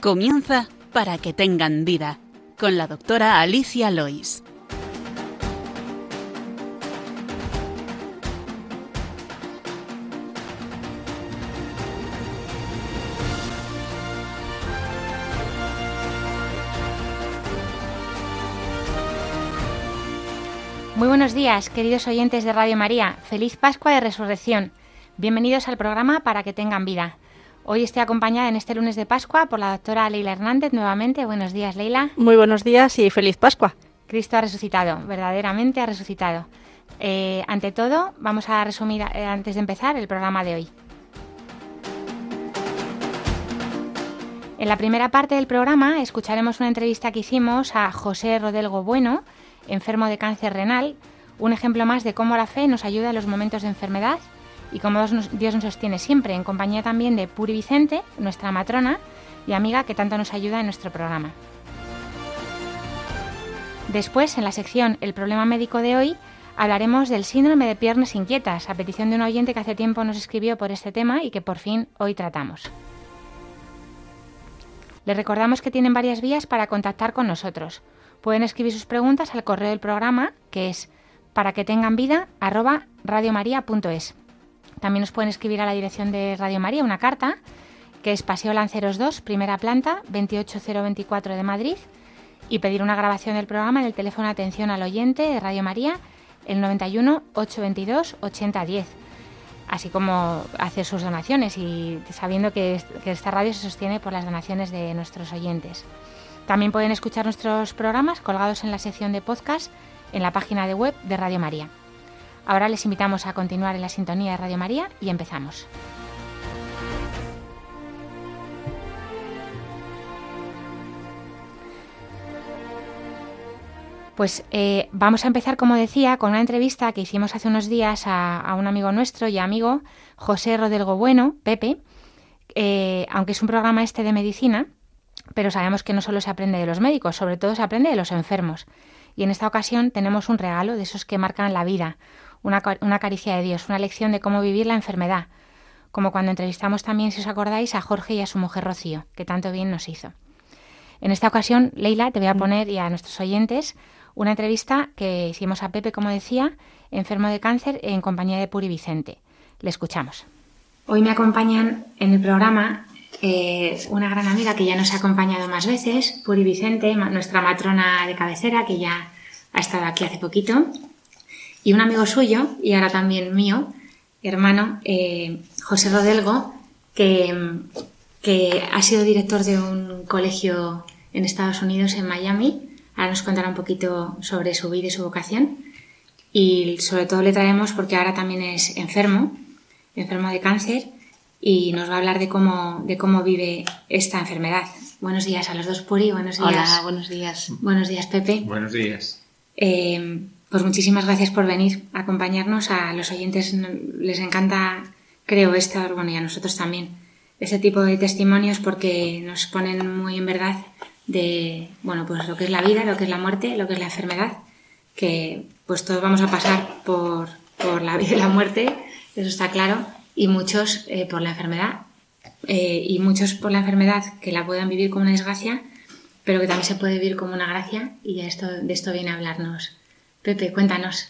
Comienza para que tengan vida con la doctora Alicia Lois. Muy buenos días, queridos oyentes de Radio María. Feliz Pascua de Resurrección. Bienvenidos al programa Para que tengan vida. Hoy estoy acompañada en este lunes de Pascua por la doctora Leila Hernández nuevamente. Buenos días, Leila. Muy buenos días y feliz Pascua. Cristo ha resucitado, verdaderamente ha resucitado. Eh, ante todo, vamos a resumir eh, antes de empezar el programa de hoy. En la primera parte del programa escucharemos una entrevista que hicimos a José Rodelgo Bueno, enfermo de cáncer renal, un ejemplo más de cómo la fe nos ayuda en los momentos de enfermedad y como Dios nos sostiene siempre, en compañía también de Puri Vicente, nuestra matrona y amiga que tanto nos ayuda en nuestro programa. Después, en la sección El problema médico de hoy, hablaremos del síndrome de piernas inquietas, a petición de un oyente que hace tiempo nos escribió por este tema y que por fin hoy tratamos. Les recordamos que tienen varias vías para contactar con nosotros. Pueden escribir sus preguntas al correo del programa, que es para que tengan vida radiomaria.es. También nos pueden escribir a la dirección de Radio María una carta, que es Paseo Lanceros 2, primera planta, 28024 de Madrid, y pedir una grabación del programa en el teléfono atención al oyente de Radio María, el 91 822 8010 así como hacer sus donaciones y sabiendo que, esta radio se sostiene por las donaciones de nuestros oyentes. También pueden escuchar nuestros programas colgados en la sección de podcast en la página de web de Radio María. Ahora les invitamos a continuar en la sintonía de Radio María y empezamos. Pues eh, vamos a empezar, como decía, con una entrevista que hicimos hace unos días a, un amigo nuestro y amigo, José Rodelgo Bueno, Pepe, eh, aunque es un programa este de medicina, pero sabemos que no solo se aprende de los médicos, sobre todo se aprende de los enfermos. Y en esta ocasión tenemos un regalo de esos que marcan la vida, una, caricia de Dios, una lección de cómo vivir la enfermedad, como cuando entrevistamos también, si os acordáis, a Jorge y a su mujer Rocío, que tanto bien nos hizo. En esta ocasión, Leila, te voy a mm. poner y a nuestros oyentes una entrevista que hicimos a Pepe, como decía, enfermo de cáncer en compañía de Puri Vicente. Le escuchamos. Hoy me acompañan en el programa eh, una gran amiga que ya nos ha acompañado más veces, Puri Vicente, nuestra matrona de cabecera, que ya ha estado aquí hace poquito, y un amigo suyo, y ahora también mío, hermano, eh, José Rodelgo, que, que ha sido director de un colegio en Estados Unidos, en Miami. Ahora nos contará un poquito sobre su vida y su vocación. Y sobre todo le traemos porque ahora también es enfermo, enfermo de cáncer, y nos va a hablar de cómo, de cómo vive esta enfermedad. Buenos días a los dos, Puri. Buenos días. Hola, buenos días. Buenos días, Pepe. Buenos días. Eh, pues muchísimas gracias por venir a acompañarnos. A los oyentes les encanta, creo, esto, bueno, y a nosotros también, este tipo de testimonios porque nos ponen muy en verdad de, bueno, pues lo que es la vida, lo que es la muerte, lo que es la enfermedad, que pues todos vamos a pasar por, por la vida y la muerte, eso está claro, y muchos eh, por la enfermedad, eh, y muchos por la enfermedad que la puedan vivir como una desgracia, pero que también se puede vivir como una gracia, y esto, de esto viene a hablarnos Pepe, cuéntanos,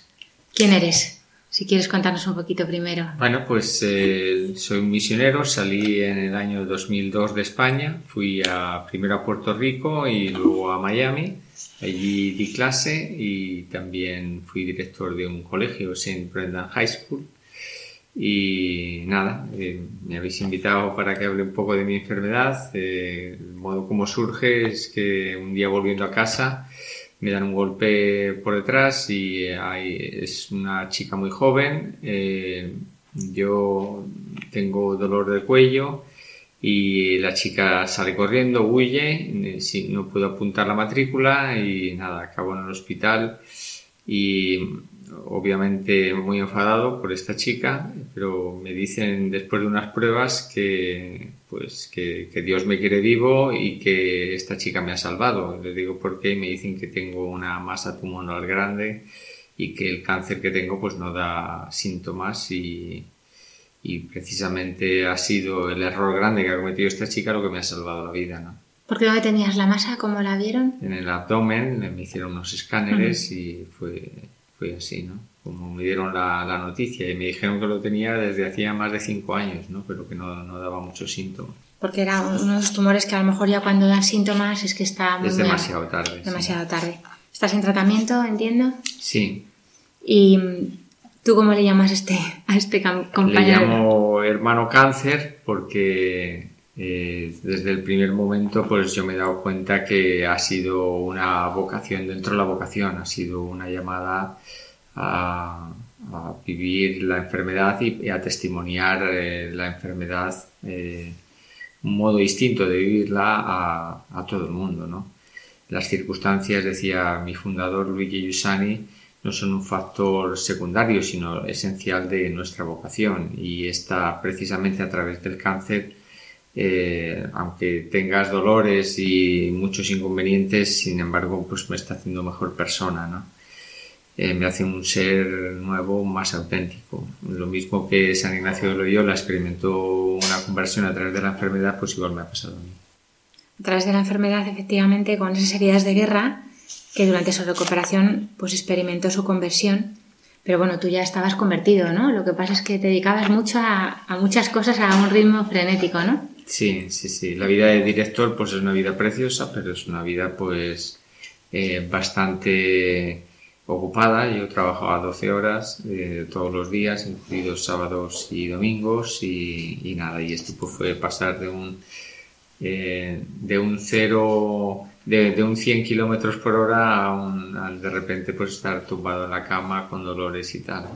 ¿quién eres? Si quieres contarnos un poquito primero. Bueno, pues eh, soy un misionero, salí en el año 2002 de España, fui a, primero a Puerto Rico y luego a Miami. Allí di clase y también fui director de un colegio, St. Brendan High School. Y nada, eh, me habéis invitado para que hable un poco de mi enfermedad. Eh, el modo como surge es que un día volviendo a casa me dan un golpe por detrás y es una chica muy joven. Eh, yo tengo dolor de cuello y la chica sale corriendo, huye, eh, no puedo apuntar la matrícula y nada, acabo en el hospital y obviamente muy enfadado por esta chica, pero me dicen después de unas pruebas que pues que, Dios me quiere vivo y que esta chica me ha salvado. Le digo por qué y me dicen que tengo una masa tumoral grande y que el cáncer que tengo pues no da síntomas y, y precisamente ha sido el error grande que ha cometido esta chica lo que me ha salvado la vida, ¿no? ¿Por qué dónde tenías la masa? ¿Cómo la vieron? En el abdomen me hicieron unos escáneres y fue, fue así, ¿no? Como me dieron la, la, noticia y me dijeron que lo tenía desde hacía más de cinco años, ¿no? Pero que no, no daba muchos síntomas. Porque era uno de los tumores que a lo mejor ya cuando dan síntomas es que está muy Es demasiado tarde. Demasiado tarde. ¿Estás en tratamiento, entiendo? Sí. ¿Y tú cómo le llamas a este, a este compañero? Le llamo hermano cáncer porque eh, desde el primer momento pues yo me he dado cuenta que ha sido una vocación dentro de la vocación, ha sido una llamada a, a vivir la enfermedad y, a testimoniar eh, la enfermedad, eh, un modo distinto de vivirla a, a todo el mundo, ¿no? Las circunstancias, decía mi fundador Luigi Giussani, no son un factor secundario, sino esencial de nuestra vocación y está precisamente a través del cáncer, eh, aunque tengas dolores y muchos inconvenientes, sin embargo, pues me está haciendo mejor persona, ¿no? Eh, me hace un ser nuevo más auténtico. Lo mismo que San Ignacio de Loyola experimentó una conversión a través de la enfermedad, pues igual me ha pasado a mí a través de la enfermedad, efectivamente, con esas heridas de guerra, que durante su recuperación pues experimentó su conversión. Pero bueno, tú ya estabas convertido, ¿no? Lo que pasa es que te dedicabas mucho a, a muchas cosas a un ritmo frenético, ¿no? Sí, sí, sí. La vida de director pues es una vida preciosa, pero es una vida pues eh, bastante ocupada. Yo trabajaba 12 horas eh, todos los días, incluidos sábados y domingos y, y nada. Y esto pues fue pasar de un eh, de un cero, de, de un 100 kilómetros por hora a, un, a, de repente pues estar tumbado en la cama con dolores y tal.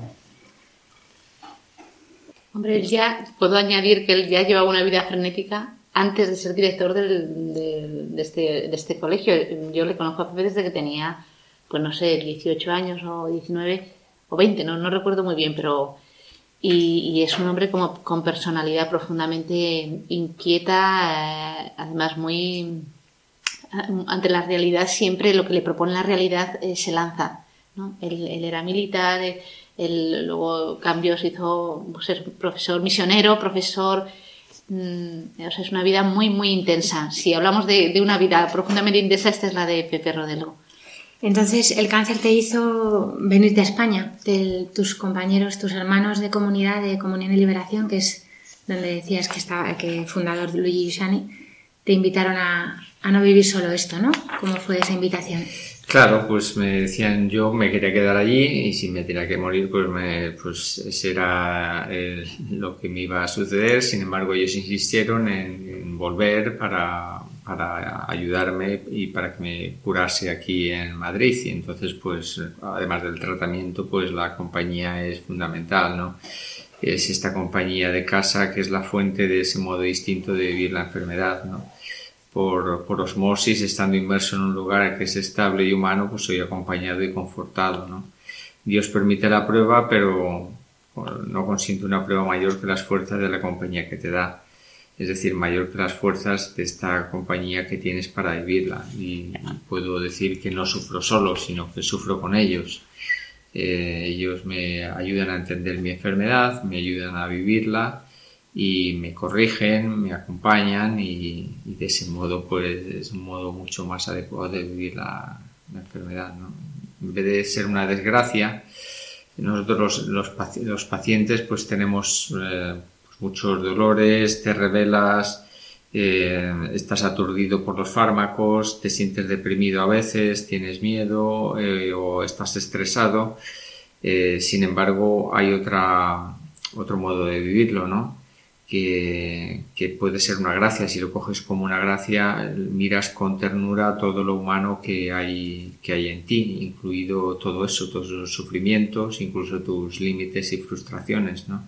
Hombre, él ya, puedo añadir que él ya llevaba una vida frenética antes de ser director del, del, de, este, de este colegio. Yo le conozco a Pepe desde que tenía, pues no sé, 18 años o 19 o 20, no, no recuerdo muy bien, pero y, es un hombre como con personalidad profundamente inquieta, eh, además muy ante la realidad siempre lo que le propone la realidad eh, se lanza. ¿no? Él, él, era militar, él luego cambió, se hizo pues, ser profesor misionero, profesor. Mmm, o sea, es una vida muy, muy intensa. Si hablamos de, una vida profundamente intensa, esta es la de Pepe Rodelgo. Entonces, el cáncer te hizo venirte a España, de tus compañeros, tus hermanos de comunidad, de Comunión y Liberación, que es donde decías que estaba, que fundador Luigi Giussani, te invitaron a, a no vivir solo esto, ¿no? ¿Cómo fue esa invitación? Claro, pues me decían yo me quería quedar allí y si me tenía que morir, pues, me, pues ese era el, lo que me iba a suceder. Sin embargo, ellos insistieron en, en volver para, para ayudarme y para que me curase aquí en Madrid. Y entonces, pues, además del tratamiento, pues la compañía es fundamental, ¿no? Es esta compañía de casa que es la fuente de ese modo distinto de vivir la enfermedad, ¿no? Por, osmosis, estando inmerso en un lugar que es estable y humano, pues soy acompañado y confortado, ¿no? Dios permite la prueba, pero no consiente una prueba mayor que las fuerzas de la compañía que te da es decir, mayor que las fuerzas de esta compañía que tienes para vivirla. Y puedo decir que no sufro solo, sino que sufro con ellos. Eh, ellos me ayudan a entender mi enfermedad, me ayudan a vivirla y me corrigen, me acompañan y, de ese modo pues es un modo mucho más adecuado de vivir la, enfermedad. ¿no? En vez de ser una desgracia, nosotros los, los, pacientes pues tenemos eh, muchos dolores, te revelas, eh, estás aturdido por los fármacos, te sientes deprimido a veces, tienes miedo eh, o estás estresado. Eh, sin embargo, hay otra, otro modo de vivirlo, ¿no? Que, que, puede ser una gracia. Si lo coges como una gracia, miras con ternura todo lo humano que hay, que hay en ti, incluido todo eso, todos los sufrimientos, incluso tus límites y frustraciones, ¿no?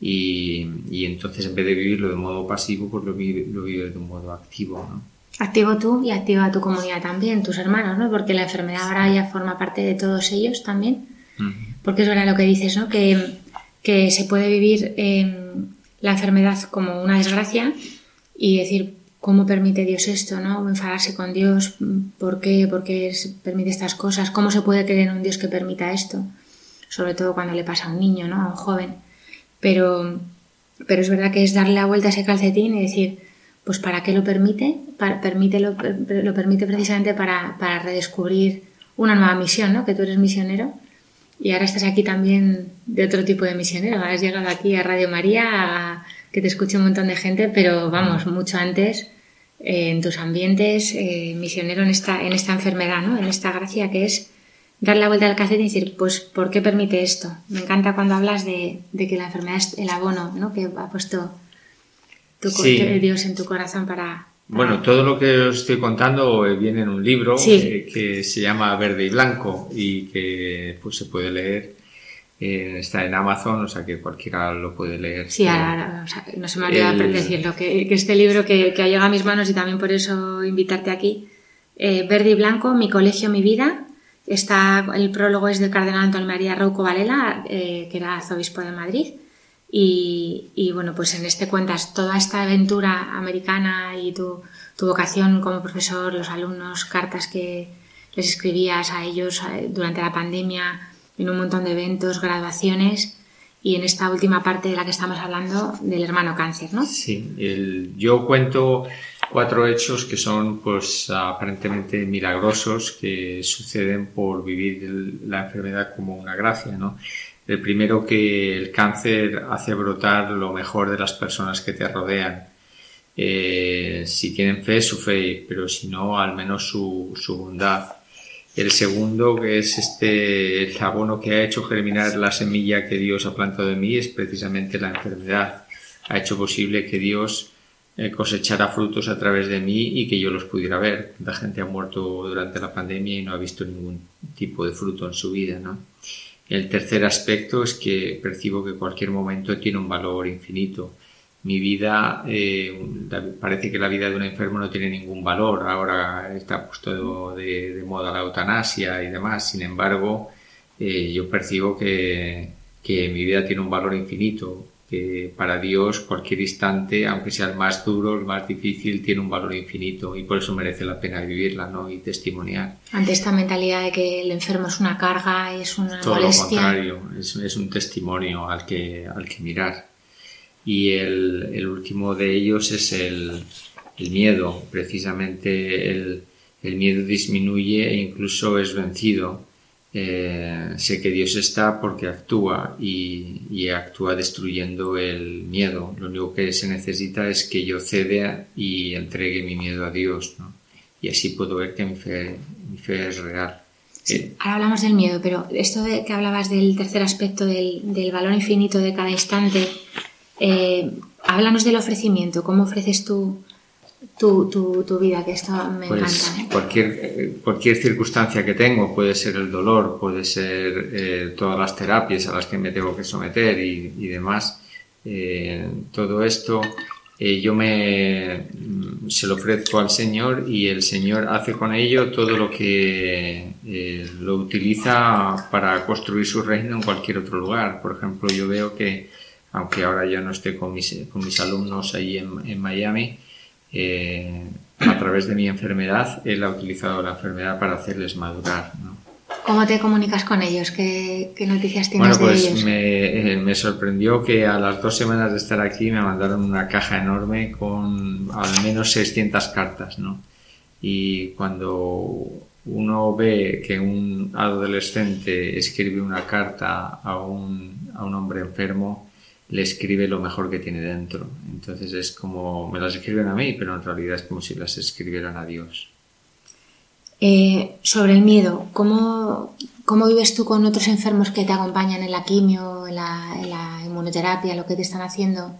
y, y, entonces en vez de vivirlo de modo pasivo, pues lo, vive, lo vive de un modo activo, ¿no? Activo tú y activa tu comunidad también, tus hermanos, ¿no? Porque la enfermedad ahora ya forma parte de todos ellos también. Uh -huh. Porque es verdad lo que dices, ¿no? Que, que se puede vivir eh, la enfermedad como una desgracia y decir, ¿cómo permite Dios esto, no? Enfadarse con Dios, ¿por qué? ¿Por qué permite estas cosas? ¿Cómo se puede creer en un Dios que permita esto? Sobre todo cuando le pasa a un niño, ¿no? A un joven. Pero, pero es verdad que es darle la vuelta a ese calcetín y decir, pues ¿para qué lo permite? permite lo, permite precisamente para, redescubrir una nueva misión, ¿no? Que tú eres misionero y ahora estás aquí también de otro tipo de misionero. Has llegado aquí a Radio María, que te escuche un montón de gente, pero vamos, mucho antes eh, en tus ambientes, eh, misionero en esta, en esta enfermedad, ¿no? En esta gracia que es dar la vuelta al cassette y decir, pues, ¿por qué permite esto? Me encanta cuando hablas de, de que la enfermedad es el abono, ¿no? Que ha puesto Dios en tu corazón para, Bueno, todo lo que os estoy contando eh, viene en un libro eh, que se llama Verde y Blanco y que pues se puede leer. Eh, está en Amazon, o sea que cualquiera lo puede leer. Sí, ahora, no se me olvida el... decirlo, que, que, este libro que, que, ha llegado a mis manos y también por eso invitarte aquí, Verde y Blanco, Mi colegio, mi vida. Está, el prólogo es del cardenal Antonio María Rouco Valela, que era arzobispo de Madrid. Y, bueno, pues en este cuentas toda esta aventura americana y tu, vocación como profesor, los alumnos, cartas que les escribías a ellos eh, durante la pandemia, en un montón de eventos, graduaciones y en esta última parte de la que estamos hablando del hermano cáncer, ¿no? Sí, yo cuento cuatro hechos que son pues aparentemente milagrosos que suceden por vivir la enfermedad como una gracia, ¿no? El primero que el cáncer hace brotar lo mejor de las personas que te rodean. Eh, si tienen fe, su fe, pero si no, al menos su, bondad. El segundo, que es este el abono que ha hecho germinar la semilla que Dios ha plantado en mí, es precisamente la enfermedad. Ha hecho posible que Dios eh, cosechara frutos a través de mí y que yo los pudiera ver. La gente ha muerto durante la pandemia y no ha visto ningún tipo de fruto en su vida, ¿no? El tercer aspecto es que percibo que cualquier momento tiene un valor infinito. Mi vida, eh, parece que la vida de un enfermo no tiene ningún valor. Ahora está puesto de, moda la eutanasia y demás. Sin embargo, eh, yo percibo que, que mi vida tiene un valor infinito que para Dios cualquier instante, aunque sea el más duro, el más difícil, tiene un valor infinito y por eso merece la pena vivirla ¿no? y testimoniar. Ante esta mentalidad de que el enfermo es una carga, es una Todo lo contrario, es, es, un testimonio al que, al que mirar. Y el, el último de ellos es el, el miedo. Precisamente el, el miedo disminuye e incluso es vencido eh, sé que Dios está porque actúa y, actúa destruyendo el miedo. Lo único que se necesita es que yo ceda y entregue mi miedo a Dios, Y así puedo ver que mi fe, es real. Eh, ahora hablamos del miedo, pero esto de que hablabas del tercer aspecto del, valor infinito de cada instante, eh, háblanos del ofrecimiento. ¿Cómo ofreces tú tu, tu, tu vida, que esto me pues encanta. ¿eh? Cualquier, cualquier circunstancia que tengo, puede ser el dolor, puede ser eh, todas las terapias a las que me tengo que someter y, y demás, eh, todo esto yo me mm, se lo ofrezco al Señor y el Señor hace con ello todo lo que lo utiliza para construir su reino en cualquier otro lugar. Por ejemplo, yo veo que, aunque ahora ya no esté con mis, con mis alumnos ahí en, en Miami, eh, a través de mi enfermedad, él ha utilizado la enfermedad para hacerles madurar. ¿Cómo te comunicas con ellos? ¿Qué, noticias tienes bueno, pues de ellos? Me, eh, me, sorprendió que a las dos semanas de estar aquí me mandaron una caja enorme con al menos 600 cartas, ¿no? Y cuando uno ve que un adolescente escribe una carta a un, a un hombre enfermo, le escribe lo mejor que tiene dentro. Entonces es como, me las escriben a mí, pero en realidad es como si las escribieran a Dios. Eh, sobre el miedo, ¿cómo, ¿cómo, vives tú con otros enfermos que te acompañan en la quimio, en la, inmunoterapia, lo que te están haciendo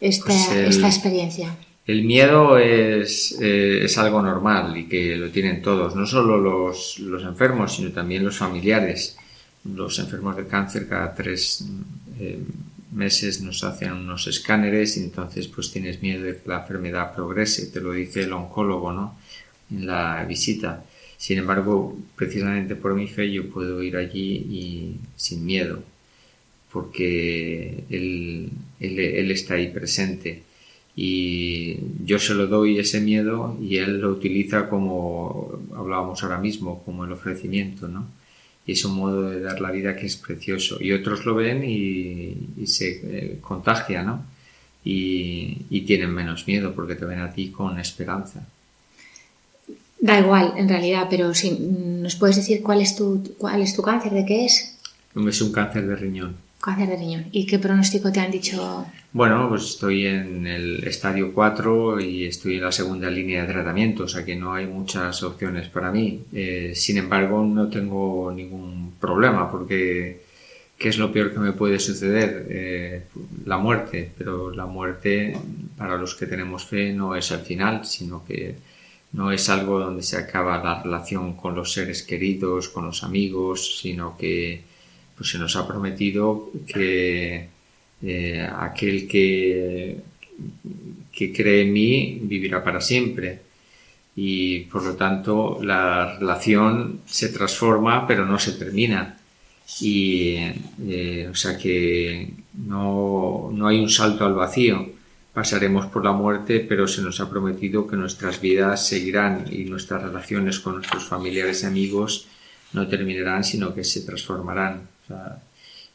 esta, pues esta experiencia? El miedo es, eh, es, algo normal y que lo tienen todos, no solo los, los, enfermos, sino también los familiares. Los enfermos de cáncer cada tres eh, meses nos hacen unos escáneres y entonces pues tienes miedo de que la enfermedad progrese, te lo dice el oncólogo, ¿no? En la visita. Sin embargo, precisamente por mi fe yo puedo ir allí y sin miedo, porque él, él, está ahí presente y yo se lo doy ese miedo y él lo utiliza como hablábamos ahora mismo, como el ofrecimiento, ¿no? Y es un modo de dar la vida que es precioso. Y otros lo ven y, se eh, contagia, ¿no? y, tienen menos miedo porque te ven a ti con esperanza. Da igual, en realidad, pero si nos puedes decir cuál es tu, cuál es tu cáncer, de qué es. Es un cáncer de riñón. Cáncer de riñón. ¿Y qué pronóstico te han dicho? Bueno, pues estoy en el estadio 4 y estoy en la segunda línea de tratamiento, o sea que no hay muchas opciones para mí. Eh, sin embargo, no tengo ningún problema porque ¿qué es lo peor que me puede suceder? Eh, la muerte, pero la muerte para los que tenemos fe no es el final, sino que no es algo donde se acaba la relación con los seres queridos, con los amigos, sino que pues, se nos ha prometido que eh, aquel que, que cree en mí vivirá para siempre. Y por lo tanto la relación se transforma pero no se termina. Y eh, o sea que no, no hay un salto al vacío pasaremos por la muerte, pero se nos ha prometido que nuestras vidas seguirán y nuestras relaciones con nuestros familiares y amigos no terminarán, sino que se transformarán.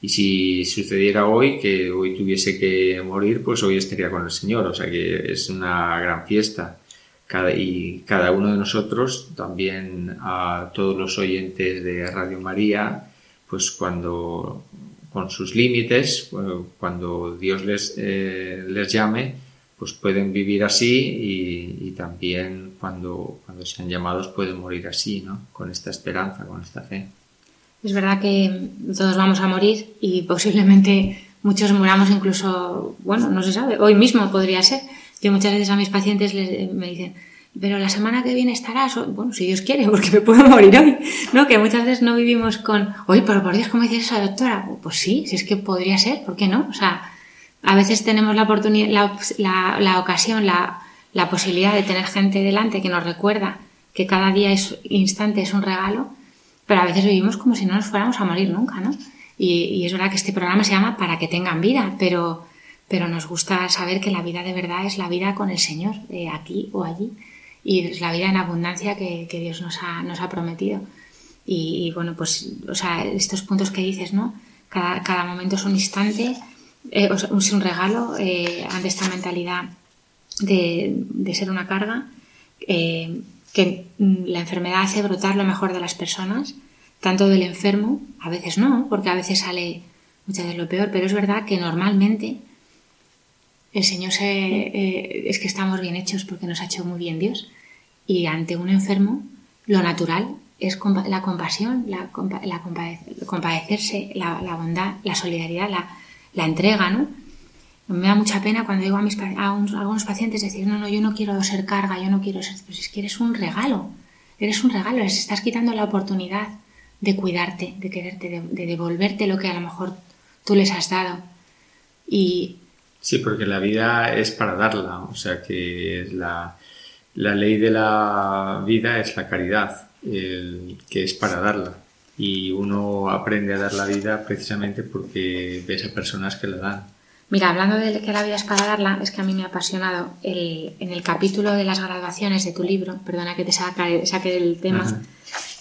Y si sucediera hoy, que hoy tuviese que morir, pues hoy estaría con el Señor. O sea que es una gran fiesta. Cada, y cada uno de nosotros, también a todos los oyentes de Radio María, pues cuando con sus límites, cuando Dios les, eh, les llame, pues pueden vivir así y, también cuando, cuando sean llamados pueden morir así, ¿no? Con esta esperanza, con esta fe. Es verdad que todos vamos a morir y posiblemente muchos muramos incluso, bueno, no se sabe, hoy mismo podría ser. Yo muchas veces a mis pacientes les, me dicen, pero la semana que viene estarás, bueno, si Dios quiere, porque me puedo morir hoy, ¿no? Que muchas veces no vivimos con, oye, pero por Dios, ¿cómo dice esa doctora? Pues sí, si es que podría ser, ¿por qué no? O sea, a veces tenemos la oportunidad, la, la, ocasión, la, la, posibilidad de tener gente delante que nos recuerda que cada día es instante es un regalo, pero a veces vivimos como si no nos fuéramos a morir nunca, ¿no? Y, y es verdad que este programa se llama Para que tengan vida, pero, pero nos gusta saber que la vida de verdad es la vida con el Señor, eh, aquí o allí y es la vida en abundancia que, Dios nos ha, nos ha prometido. Y, bueno, pues, o sea, estos puntos que dices, ¿no? Cada, cada momento es un instante, eh, es un regalo eh, ante esta mentalidad de, de ser una carga, eh, que la enfermedad hace brotar lo mejor de las personas, tanto del enfermo, a veces no, porque a veces sale muchas veces lo peor, pero es verdad que normalmente el Señor se, eh, es que estamos bien hechos porque nos ha hecho muy bien Dios. Y ante un enfermo, lo natural es la compasión, la, compadecerse, la, bondad, la solidaridad, la, entrega, ¿no? Me da mucha pena cuando digo a, mis, a, algunos pacientes decir, no, no, yo no quiero ser carga, yo no quiero ser... Pues es que eres un regalo, eres un regalo, les estás quitando la oportunidad de cuidarte, de quererte, de, de devolverte lo que a lo mejor tú les has dado. Y, Sí, porque la vida es para darla, o sea que la, la ley de la vida es la caridad, que es para darla. Y uno aprende a dar la vida precisamente porque ves a personas que la dan. Mira, hablando de que la vida es para darla, es que a mí me ha apasionado el, en el capítulo de las graduaciones de tu libro, perdona que te saque, saque del tema,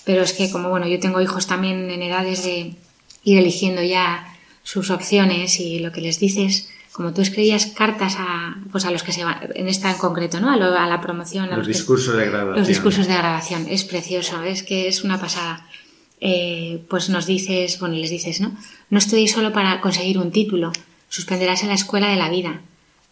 pero es que como bueno, yo tengo hijos también en edades de ir eligiendo ya sus opciones y lo que les dices, como tú escribías cartas a, pues a los que se van, en esta en concreto, ¿no? A, la promoción. los discursos de graduación. Los discursos de graduación. Es precioso, es que es una pasada. Eh, pues nos dices, bueno, les dices, ¿no? No estudies solo para conseguir un título, suspenderás en la escuela de la vida.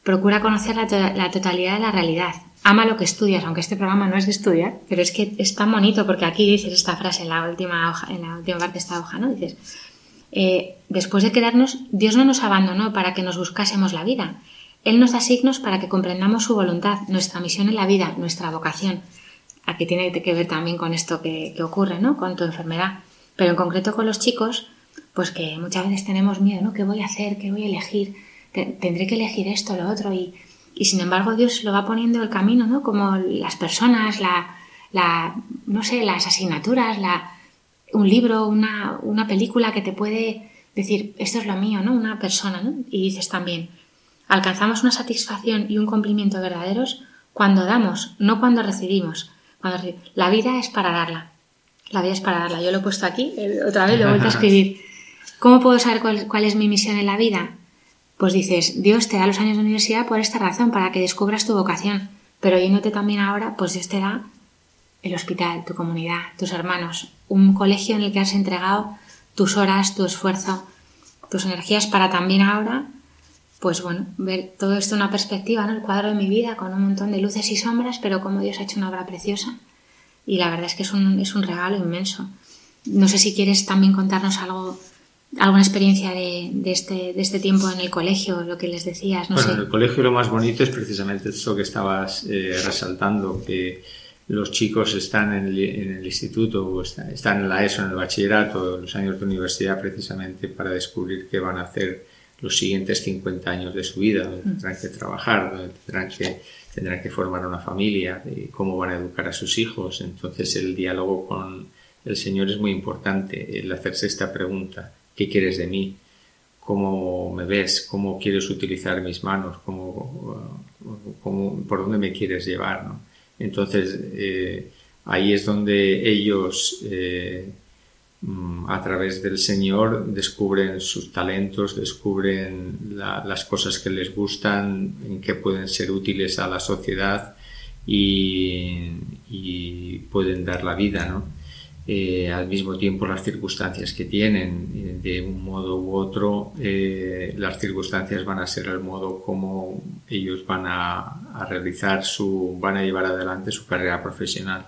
Procura conocer la, totalidad de la realidad. Ama lo que estudias, aunque este programa no es de estudiar, pero es que es tan bonito porque aquí dices esta frase en la última hoja, en la última parte de esta hoja, ¿no? Dices, eh, después de quedarnos, Dios no nos abandonó para que nos buscásemos la vida. Él nos da signos para que comprendamos su voluntad, nuestra misión en la vida, nuestra vocación. Aquí tiene que ver también con esto que, ocurre, ¿no? Con tu enfermedad. Pero en concreto con los chicos, pues que muchas veces tenemos miedo, ¿no? ¿Qué voy a hacer? ¿Qué voy a elegir? Tendré que elegir esto, lo otro. Y, y sin embargo Dios lo va poniendo el camino, ¿no? Como las personas, la, la no sé, las asignaturas, la, un libro, una, una, película que te puede decir, esto es lo mío, ¿no? Una persona, ¿no? Y dices también, alcanzamos una satisfacción y un cumplimiento verdaderos cuando damos, no cuando recibimos. Cuando La vida es para darla. La vida es para darla. Yo lo he puesto aquí, otra vez lo he vuelto a escribir. ¿Cómo puedo saber cuál, es mi misión en la vida? pues dices, Dios te da los años de universidad por esta razón, para que descubras tu vocación. Pero yéndote también ahora, pues Dios te da el hospital, tu comunidad, tus hermanos, un colegio en el que has entregado tus horas, tu esfuerzo, tus energías para también ahora, pues bueno, ver todo esto en una perspectiva, ¿no? El cuadro de mi vida con un montón de luces y sombras, pero como Dios ha hecho una obra preciosa. Y la verdad es que es un, es un regalo inmenso. No sé si quieres también contarnos algo alguna experiencia de, de, este, de este tiempo en el colegio, lo que les decías, no bueno, sé. en el colegio lo más bonito es precisamente eso que estabas eh, resaltando, que los chicos están en el, en el instituto o está, están en la ESO, en el bachillerato, los años de universidad precisamente para descubrir qué van a hacer los siguientes 50 años de su vida, donde tendrán que trabajar, donde tendrán que, tendrán que formar una familia, de cómo van a educar a sus hijos. Entonces el diálogo con el Señor es muy importante, el hacerse esta pregunta, ¿qué quieres de mí? ¿Cómo me ves? ¿Cómo quieres utilizar mis manos? ¿Cómo, cómo, ¿Por dónde me quieres llevar? ¿no? Entonces eh, ahí es donde ellos... Eh, a través del Señor descubren sus talentos, descubren la, las cosas que les gustan, en que pueden ser útiles a la sociedad y, y pueden dar la vida, ¿no? Eh, al mismo tiempo las circunstancias que tienen, de un modo u otro, eh, las circunstancias van a ser el modo como ellos van a, a realizar su, van a llevar adelante su carrera profesional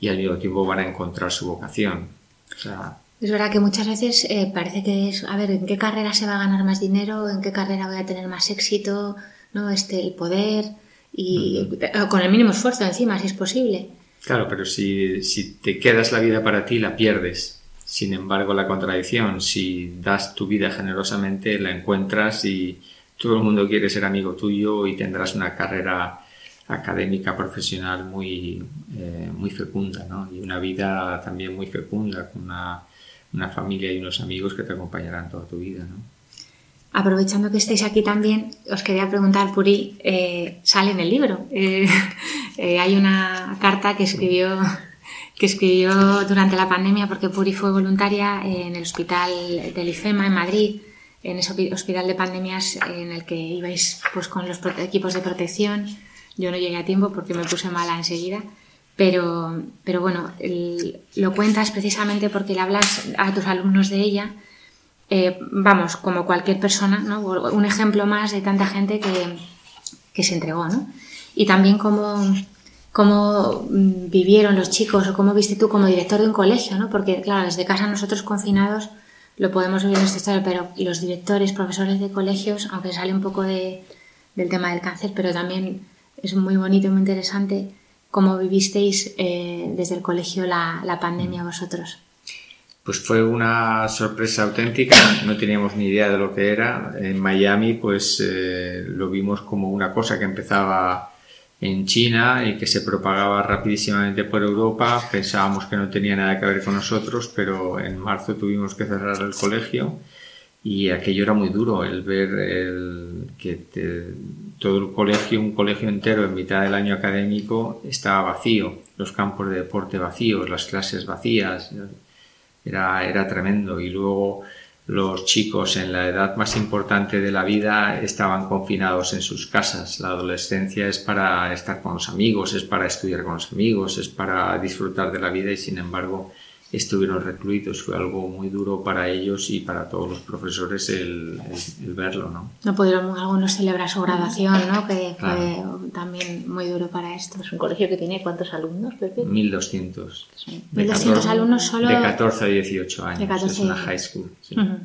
y al mismo tiempo van a encontrar su vocación. O sea, es verdad que muchas veces eh, parece que es, a ver, ¿en qué carrera se va a ganar más dinero? ¿En qué carrera voy a tener más éxito? ¿No? Este, el poder y uh -huh. con el mínimo esfuerzo encima, si es posible. Claro, pero si, si te quedas la vida para ti, la pierdes. Sin embargo, la contradicción, si das tu vida generosamente, la encuentras y todo el mundo quiere ser amigo tuyo y tendrás una carrera académica profesional muy, eh, muy fecunda, ¿no? Y una vida también muy fecunda, con una, una, familia y unos amigos que te acompañarán toda tu vida, ¿no? Aprovechando que estáis aquí también, os quería preguntar, Puri, eh, sale en el libro. Eh, hay una carta que escribió, que escribió durante la pandemia, porque Puri fue voluntaria en el hospital del IFEMA en Madrid, en ese hospital de pandemias en el que ibais pues, con los equipos de protección yo no llegué a tiempo porque me puse mala enseguida, pero, pero bueno, el, lo cuentas precisamente porque le hablas a tus alumnos de ella. Eh, vamos, como cualquier persona, ¿no? un ejemplo más de tanta gente que, que se entregó, ¿no? Y también cómo, cómo vivieron los chicos o cómo viste tú como director de un colegio, ¿no? Porque, claro, desde casa nosotros confinados lo podemos vivir en esta historia, pero los directores, profesores de colegios, aunque sale un poco de, del tema del cáncer, pero también es muy bonito y muy interesante cómo vivisteis eh, desde el colegio la, la, pandemia vosotros. Pues fue una sorpresa auténtica, no teníamos ni idea de lo que era. En Miami pues eh, lo vimos como una cosa que empezaba en China y que se propagaba rapidísimamente por Europa. Pensábamos que no tenía nada que ver con nosotros, pero en marzo tuvimos que cerrar el colegio y aquello era muy duro, el ver el, que te, todo el colegio, un colegio entero en mitad del año académico estaba vacío, los campos de deporte vacíos, las clases vacías, era, era tremendo. Y luego los chicos en la edad más importante de la vida estaban confinados en sus casas. La adolescencia es para estar con los amigos, es para estudiar con los amigos, es para disfrutar de la vida y sin embargo estuvieron recluidos. Fue algo muy duro para ellos y para todos los profesores el, el, el verlo, ¿no? No pudieron algunos celebrar su graduación, ¿no? Que fue claro. también muy duro para esto. Es un colegio que tiene cuántos alumnos, Pepe? 1200. Sí. 1200 alumnos solo. De 14 a 18 años. De 14 es una high school. Sí. Uh -huh.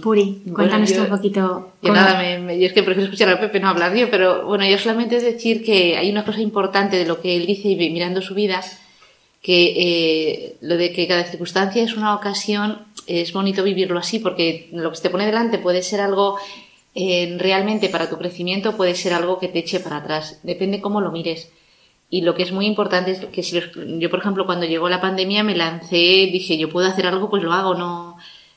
Puri, cuéntanos bueno, yo, un poquito. Yo nada, me, me, yo es que prefiero escuchar a Pepe, no hablar yo, pero bueno, yo solamente es decir que hay una cosa importante de lo que él dice y mirando su vida, que eh, lo de que cada circunstancia es una ocasión, es bonito vivirlo así, porque lo que se te pone delante puede ser algo eh, realmente para tu crecimiento, puede ser algo que te eche para atrás, depende cómo lo mires. Y lo que es muy importante es que si yo, por ejemplo, cuando llegó la pandemia me lancé, dije, yo puedo hacer algo, pues lo hago, no,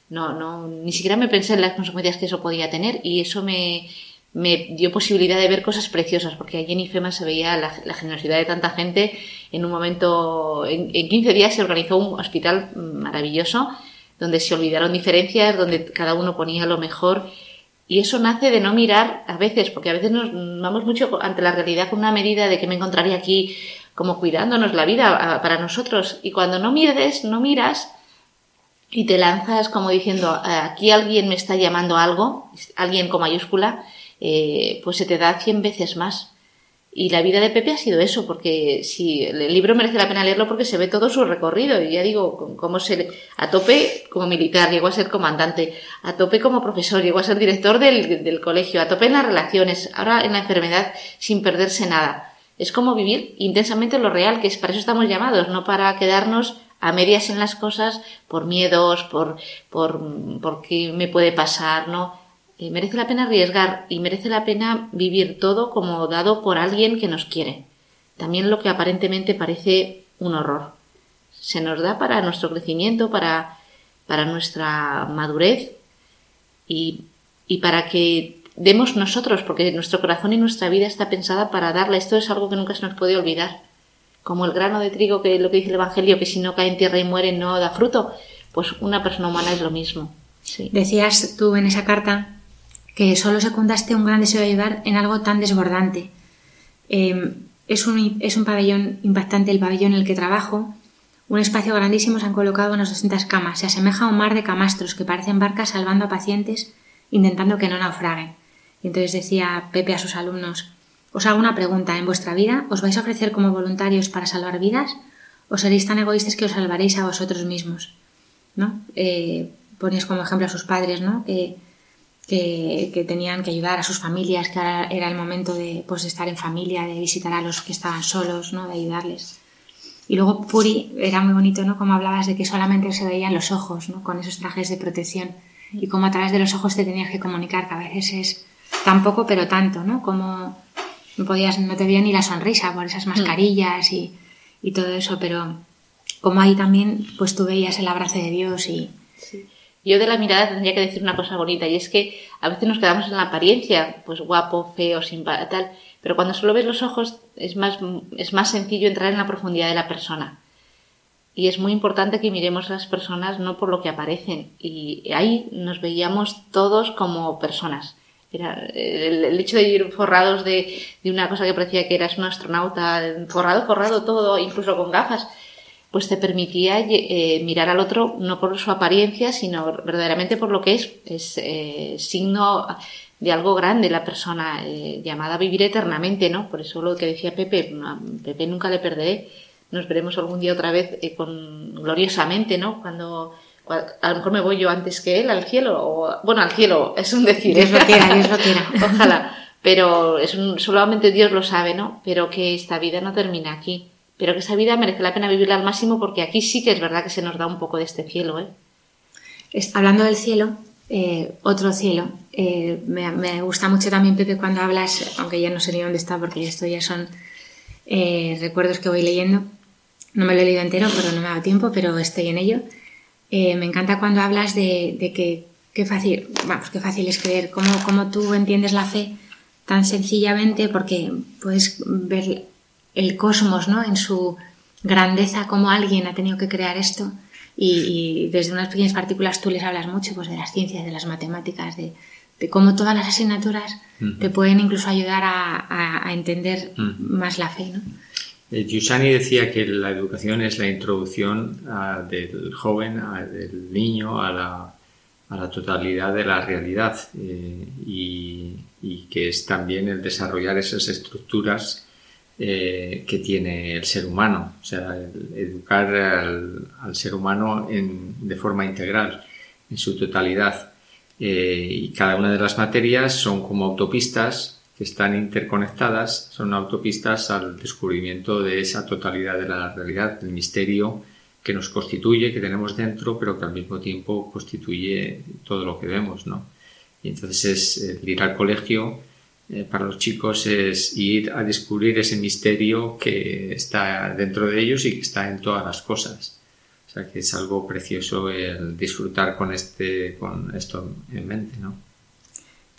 no, no, ni siquiera me pensé en las consecuencias que eso podía tener y eso me, me dio posibilidad de ver cosas preciosas, porque allí en IFEMA se veía la, generosidad de tanta gente. En un momento, en, en 15 días se organizó un hospital maravilloso, donde se olvidaron diferencias, donde cada uno ponía lo mejor Y eso nace de no mirar a veces, porque a veces nos vamos mucho ante la realidad con una medida de que me encontraría aquí como cuidándonos la vida para nosotros. Y cuando no mires, no miras y te lanzas como diciendo, aquí alguien me está llamando algo, alguien con mayúscula, eh, pues se te da cien veces más. Y la vida de Pepe ha sido eso, porque si el libro merece la pena leerlo porque se ve todo su recorrido. Y ya digo, cómo se a tope como militar, llegó a ser comandante, a tope como profesor, llegó a ser director del, del colegio, a tope en las relaciones, ahora en la enfermedad, sin perderse nada. Es como vivir intensamente lo real, que es para eso estamos llamados, no para quedarnos a medias en las cosas por miedos, por, por, por qué me puede pasar, ¿no? Merece la pena arriesgar y merece la pena vivir todo como dado por alguien que nos quiere. También lo que aparentemente parece un horror. Se nos da para nuestro crecimiento, para, para nuestra madurez y, y para que demos nosotros, porque nuestro corazón y nuestra vida está pensada para darla. Esto es algo que nunca se nos puede olvidar. Como el grano de trigo, que lo que dice el Evangelio, que si no cae en tierra y muere no da fruto, pues una persona humana es lo mismo. Sí. Decías tú en esa carta que solo secundaste un gran deseo de ayudar en algo tan desbordante. Em, es, un, es un pabellón impactante el pabellón en el que trabajo. Un espacio grandísimo se han colocado unas 200 camas. Se asemeja a un mar de camastros que parecen barcas salvando a pacientes intentando que no naufraguen. Y entonces decía Pepe a sus alumnos, os hago una pregunta, ¿en vuestra vida os vais a ofrecer como voluntarios para salvar vidas o seréis tan egoístas que os salvaréis a vosotros mismos? ¿No? Eh, ponías como ejemplo a sus padres, ¿no? Que, tenían que ayudar a sus familias, que ahora era el momento de, pues, estar en familia, de visitar a los que estaban solos, ¿no? de ayudarles. Y luego Puri, era muy bonito, ¿no? Como hablabas de que solamente se veían los ojos, ¿no? Con esos trajes de protección. Y como a través de los ojos te tenías que comunicar, que a veces es tan poco, pero tanto, ¿no? Como no podías, no te veía ni la sonrisa por esas mascarillas y, y todo eso, pero como ahí también, pues tú veías el abrazo de Dios y, yo de la mirada tendría que decir una cosa bonita y es que a veces nos quedamos en la apariencia, pues guapo, feo, sin tal, pero cuando solo ves los ojos es más, es más sencillo entrar en la profundidad de la persona. Y es muy importante que miremos a las personas no por lo que aparecen. Y ahí nos veíamos todos como personas. Era el, hecho de ir forrados de, de, una cosa que parecía que eras un astronauta, forrado, forrado todo, incluso con gafas pues te permitía eh, mirar al otro no por su apariencia, sino verdaderamente por lo que es, es eh, signo de algo grande la persona eh, llamada a vivir eternamente, ¿no? Por eso lo que decía Pepe, a Pepe nunca le perderé, nos veremos algún día otra vez con gloriosamente, ¿no? Cuando, a lo mejor me voy yo antes que él al cielo, o bueno, al cielo, es un decir. Dios lo quiera, Dios lo quiera. Ojalá. Pero es solamente Dios lo sabe, ¿no? Pero que esta vida no termina aquí pero que esa vida merece la pena vivirla al máximo porque aquí sí que es verdad que se nos da un poco de este cielo. ¿eh? Hablando del cielo, eh, otro cielo. Eh, me, gusta mucho también, Pepe, cuando hablas, aunque ya no sé ni dónde está porque esto ya son eh, recuerdos que voy leyendo. No me lo he leído entero, pero no me ha dado tiempo, pero estoy en ello. me encanta cuando hablas de, que qué fácil, vamos, qué fácil es creer, cómo, cómo tú entiendes la fe tan sencillamente, porque puedes ver el cosmos, ¿no? En su grandeza, cómo alguien ha tenido que crear esto. Y, desde unas pequeñas partículas tú les hablas mucho pues, de las ciencias, de las matemáticas, de, cómo todas las asignaturas te pueden incluso ayudar a, entender más la fe. ¿no? Eh, Giussani decía que la educación es la introducción ah, del joven, ah, del niño, a la, a la, totalidad de la realidad eh, y, y, que es también el desarrollar esas estructuras eh, que tiene el ser humano, o sea, educar al, ser humano de forma integral, en su totalidad. Eh, y cada una de las materias son como autopistas que están interconectadas, son autopistas al descubrimiento de esa totalidad de la realidad, del misterio que nos constituye, que tenemos dentro, pero que al mismo tiempo constituye todo lo que vemos, ¿no? Y entonces es ir al colegio eh, para los chicos es ir a descubrir ese misterio que está dentro de ellos y que está en todas las cosas. O sea que es algo precioso el disfrutar con este, con esto en mente, ¿no?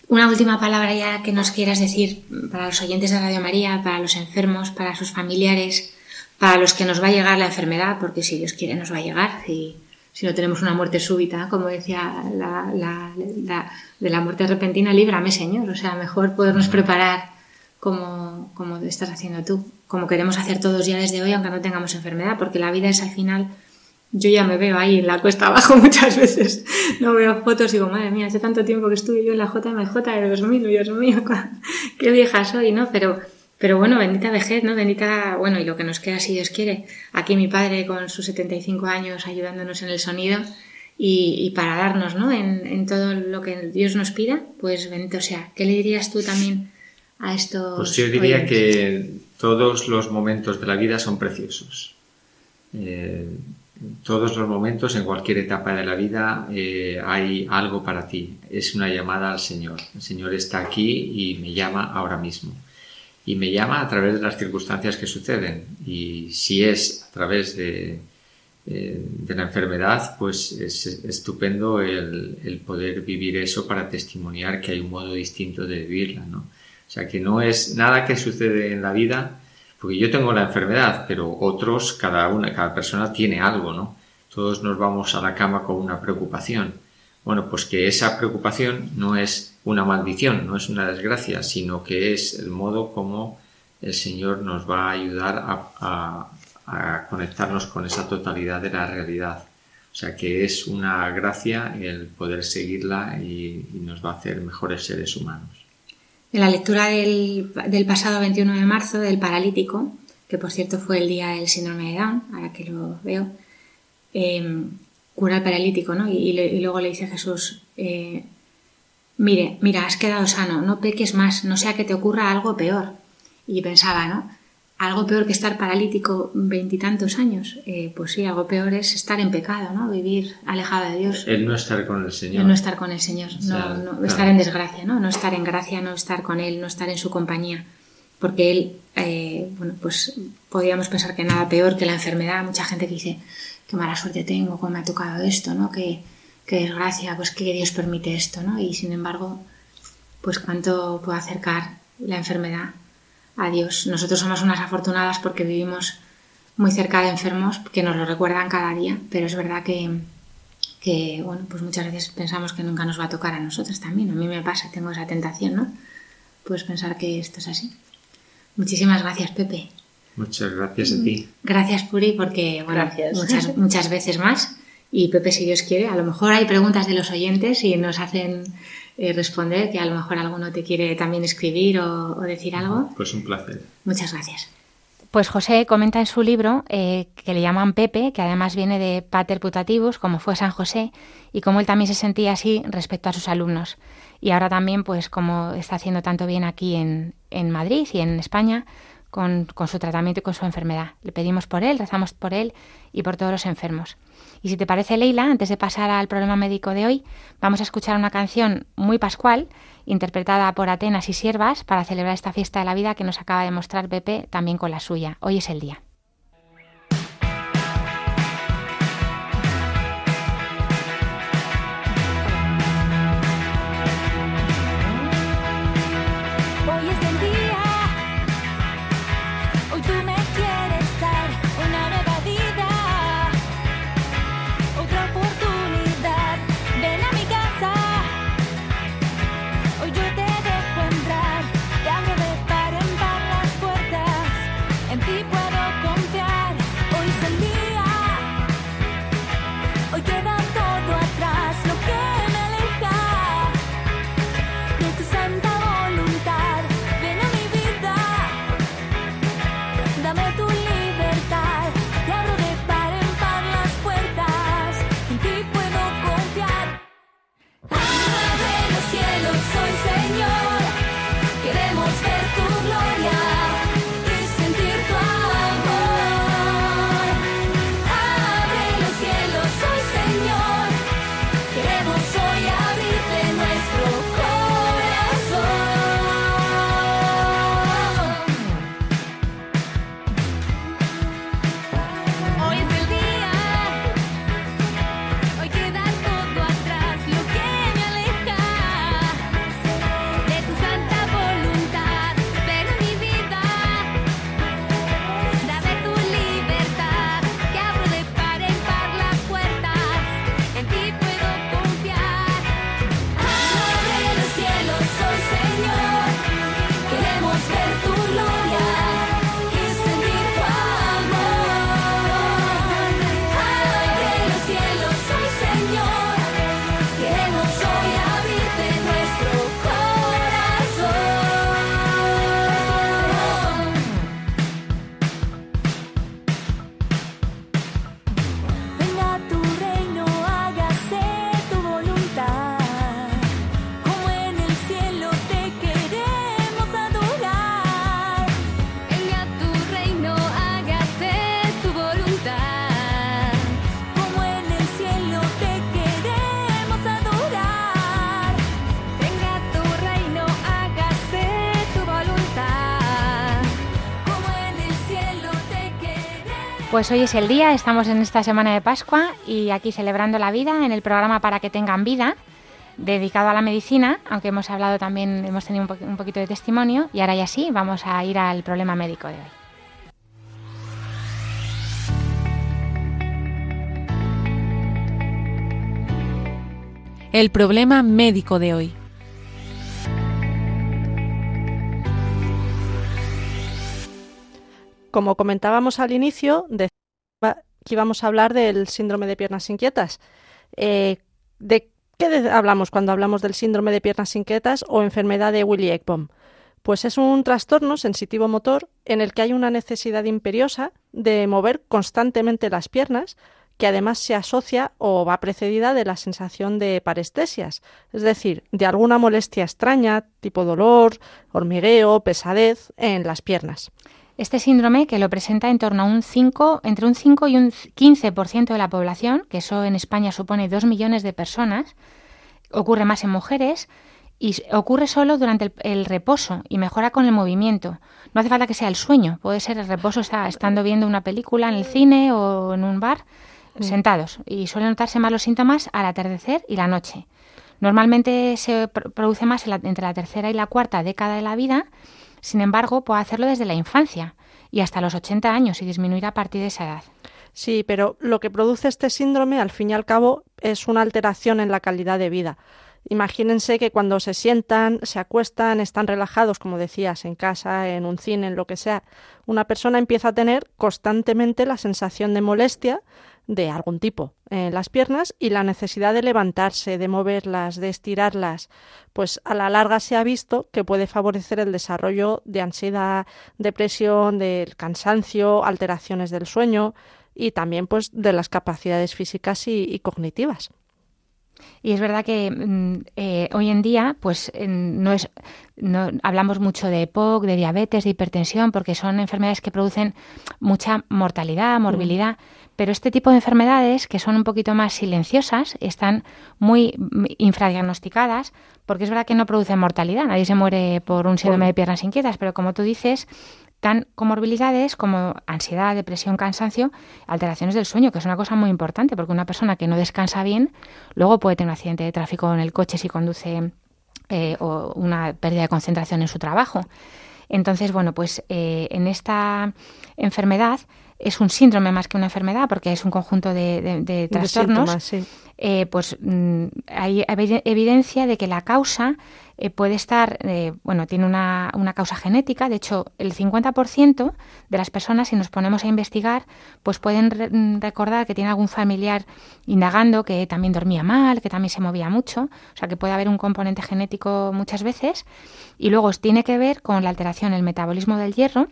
Una última palabra ya que nos quieras decir para los oyentes de Radio María, para los enfermos, para sus familiares, para los que nos va a llegar la enfermedad, porque si Dios quiere nos va a llegar, si, si no tenemos una muerte súbita, como decía la, la, de la muerte repentina, líbrame, Señor. O sea, mejor podernos preparar como, como estás haciendo tú, como queremos hacer todos ya desde hoy, aunque no tengamos enfermedad, porque la vida es al final. Yo ya me veo ahí en la cuesta abajo muchas veces. No veo fotos y digo, madre mía, hace tanto tiempo que estuve yo en la JMJ de 2000, Dios mío, qué vieja soy, ¿no? Pero pero bueno, bendita vejez, ¿no? Bendita, bueno, y lo que nos queda si Dios quiere. Aquí mi padre con sus 75 años ayudándonos en el sonido y, para darnos, ¿no? En, todo lo que Dios nos pida, pues bendito sea. ¿Qué le dirías tú también a esto? Pues yo diría que todos los momentos de la vida son preciosos. Eh, todos los momentos, en cualquier etapa de la vida, eh, hay algo para ti. Es una llamada al Señor. El Señor está aquí y me llama ahora mismo y me llama a través de las circunstancias que suceden. Y si es a través de, eh, de la enfermedad, pues es estupendo el, poder vivir eso para testimoniar que hay un modo distinto de vivirla, ¿no? O sea, que no es nada que sucede en la vida, porque yo tengo la enfermedad, pero otros, cada una, cada persona tiene algo, ¿no? Todos nos vamos a la cama con una preocupación. Bueno, pues que esa preocupación no es una maldición, no es una desgracia, sino que es el modo como el Señor nos va a ayudar a, conectarnos con esa totalidad de la realidad. O sea que es una gracia el poder seguirla y, nos va a hacer mejores seres humanos. En la lectura del, pasado 21 de marzo del paralítico, que por cierto fue el día del síndrome de Down, ahora que lo veo, eh, cura al paralítico, ¿no? Y, luego le dice a Jesús, eh, mire, mira, has quedado sano, no peques más, no sea que te ocurra algo peor. Y pensaba, ¿no? Algo peor que estar paralítico veintitantos años. Eh, pues sí, algo peor es estar en pecado, ¿no? Vivir alejado de Dios. El no estar con el Señor. El no estar con el Señor, no, estar en desgracia, ¿no? No estar en gracia, no estar con Él, no estar en su compañía. Porque Él, eh, bueno, pues podríamos pensar que nada peor que la enfermedad. Mucha gente que dice, qué mala suerte tengo, cómo me ha tocado esto, ¿no? Qué, qué desgracia, pues que Dios permite esto, ¿no? Y sin embargo, pues cuánto puede acercar la enfermedad a Dios. Nosotros somos unas afortunadas porque vivimos muy cerca de enfermos que nos lo recuerdan cada día, pero es verdad que, que, bueno, pues muchas veces pensamos que nunca nos va a tocar a nosotros también. A mí me pasa, tengo esa tentación, ¿no? Pues pensar que esto es así. Muchísimas gracias, Pepe. Muchas gracias a ti. Gracias, Puri, porque bueno, muchas, muchas veces más. Y Pepe, si Dios quiere, a lo mejor hay preguntas de los oyentes y nos hacen eh, responder, que a lo mejor alguno te quiere también escribir o, decir algo. Pues un placer. Muchas gracias. Pues José comenta en su libro eh, que le llaman Pepe, que además viene de Pater Putativus, como fue San José, y cómo él también se sentía así respecto a sus alumnos. Y ahora también, pues como está haciendo tanto bien aquí en, en Madrid y en España, con, su tratamiento y con su enfermedad. Le pedimos por él, rezamos por él y por todos los enfermos. Y si te parece, Leila, antes de pasar al problema médico de hoy, vamos a escuchar una canción muy pascual, interpretada por Atenas y Siervas, para celebrar esta fiesta de la vida que nos acaba de mostrar Pepe también con la suya. Hoy es el día. Pues hoy es el día, estamos en esta semana de Pascua y aquí celebrando la vida en el programa Para que tengan vida, dedicado a la medicina, aunque hemos hablado también, hemos tenido un, poquito de testimonio y ahora ya sí, vamos a ir al problema médico de hoy. El problema médico de hoy. Como comentábamos al inicio, que íbamos a hablar del síndrome de piernas inquietas. Eh, ¿De qué hablamos cuando hablamos del síndrome de piernas inquietas o enfermedad de Willy Ekbom? Pues es un trastorno sensitivo motor en el que hay una necesidad imperiosa de mover constantemente las piernas, que además se asocia o va precedida de la sensación de parestesias, es decir, de alguna molestia extraña, tipo dolor, hormigueo, pesadez en las piernas. Este síndrome, que lo presenta en torno a un 5, entre un 5 y un 15% de la población, que eso en España supone 2 millones de personas, ocurre más en mujeres y ocurre solo durante el, reposo y mejora con el movimiento. No hace falta que sea el sueño, puede ser el reposo está, estando viendo una película en el cine o en un bar, mm. sentados. Y suelen notarse más los síntomas al atardecer y la noche. Normalmente se produce más entre la tercera y la cuarta década de la vida sin embargo, puede hacerlo desde la infancia y hasta los 80 años y disminuir a partir de esa edad. Sí, pero lo que produce este síndrome, al fin y al cabo, es una alteración en la calidad de vida. Imagínense que cuando se sientan, se acuestan, están relajados, como decías, en casa, en un cine, en lo que sea, una persona empieza a tener constantemente la sensación de molestia de algún tipo en las piernas y la necesidad de levantarse, de moverlas, de estirarlas, pues a la larga se ha visto que puede favorecer el desarrollo de ansiedad, depresión, del cansancio, alteraciones del sueño y también pues de las capacidades físicas y, cognitivas. Y es verdad que mm, eh, hoy en día, pues no es, no, hablamos mucho de EPOC, de diabetes, de hipertensión, porque son enfermedades que producen mucha mortalidad, morbilidad. Pero este tipo de enfermedades, que son un poquito más silenciosas, están muy infradiagnosticadas, porque es verdad que no producen mortalidad. Nadie se muere por un síndrome de piernas inquietas, pero como tú dices, tan comorbilidades como ansiedad, depresión, cansancio, alteraciones del sueño, que es una cosa muy importante, porque una persona que no descansa bien, luego puede tener un accidente de tráfico en el coche si conduce eh, o una pérdida de concentración en su trabajo. Entonces, bueno, pues eh, en esta enfermedad es un síndrome más que una enfermedad porque es un conjunto de, trastornos. Eh, pues mm, hay evidencia de que la causa eh, puede estar, eh, bueno, tiene una, una, causa genética. De hecho, el 50% de las personas, si nos ponemos a investigar, pues pueden mm, recordar que tiene algún familiar indagando que también dormía mal, que también se movía mucho. O sea, que puede haber un componente genético muchas veces. Y luego tiene que ver con la alteración, el metabolismo del hierro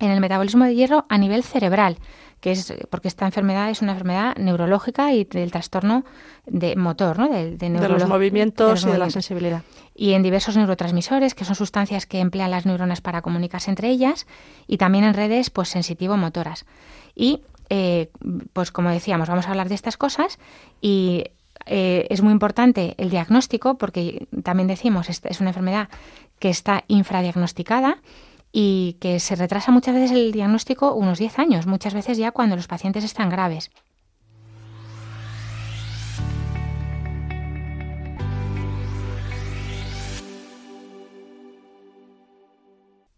en el metabolismo de hierro a nivel cerebral, que es porque esta enfermedad es una enfermedad neurológica y del trastorno de motor, ¿no? De, los movimientos y de la sensibilidad. Y en diversos neurotransmisores, que son sustancias que emplean las neuronas para comunicarse entre ellas, y también en redes pues sensitivo-motoras. Y eh, pues como decíamos, vamos a hablar de estas cosas y eh, es muy importante el diagnóstico porque también decimos, esta es una enfermedad que está infradiagnosticada y que se retrasa muchas veces el diagnóstico unos 10 años, muchas veces ya cuando los pacientes están graves.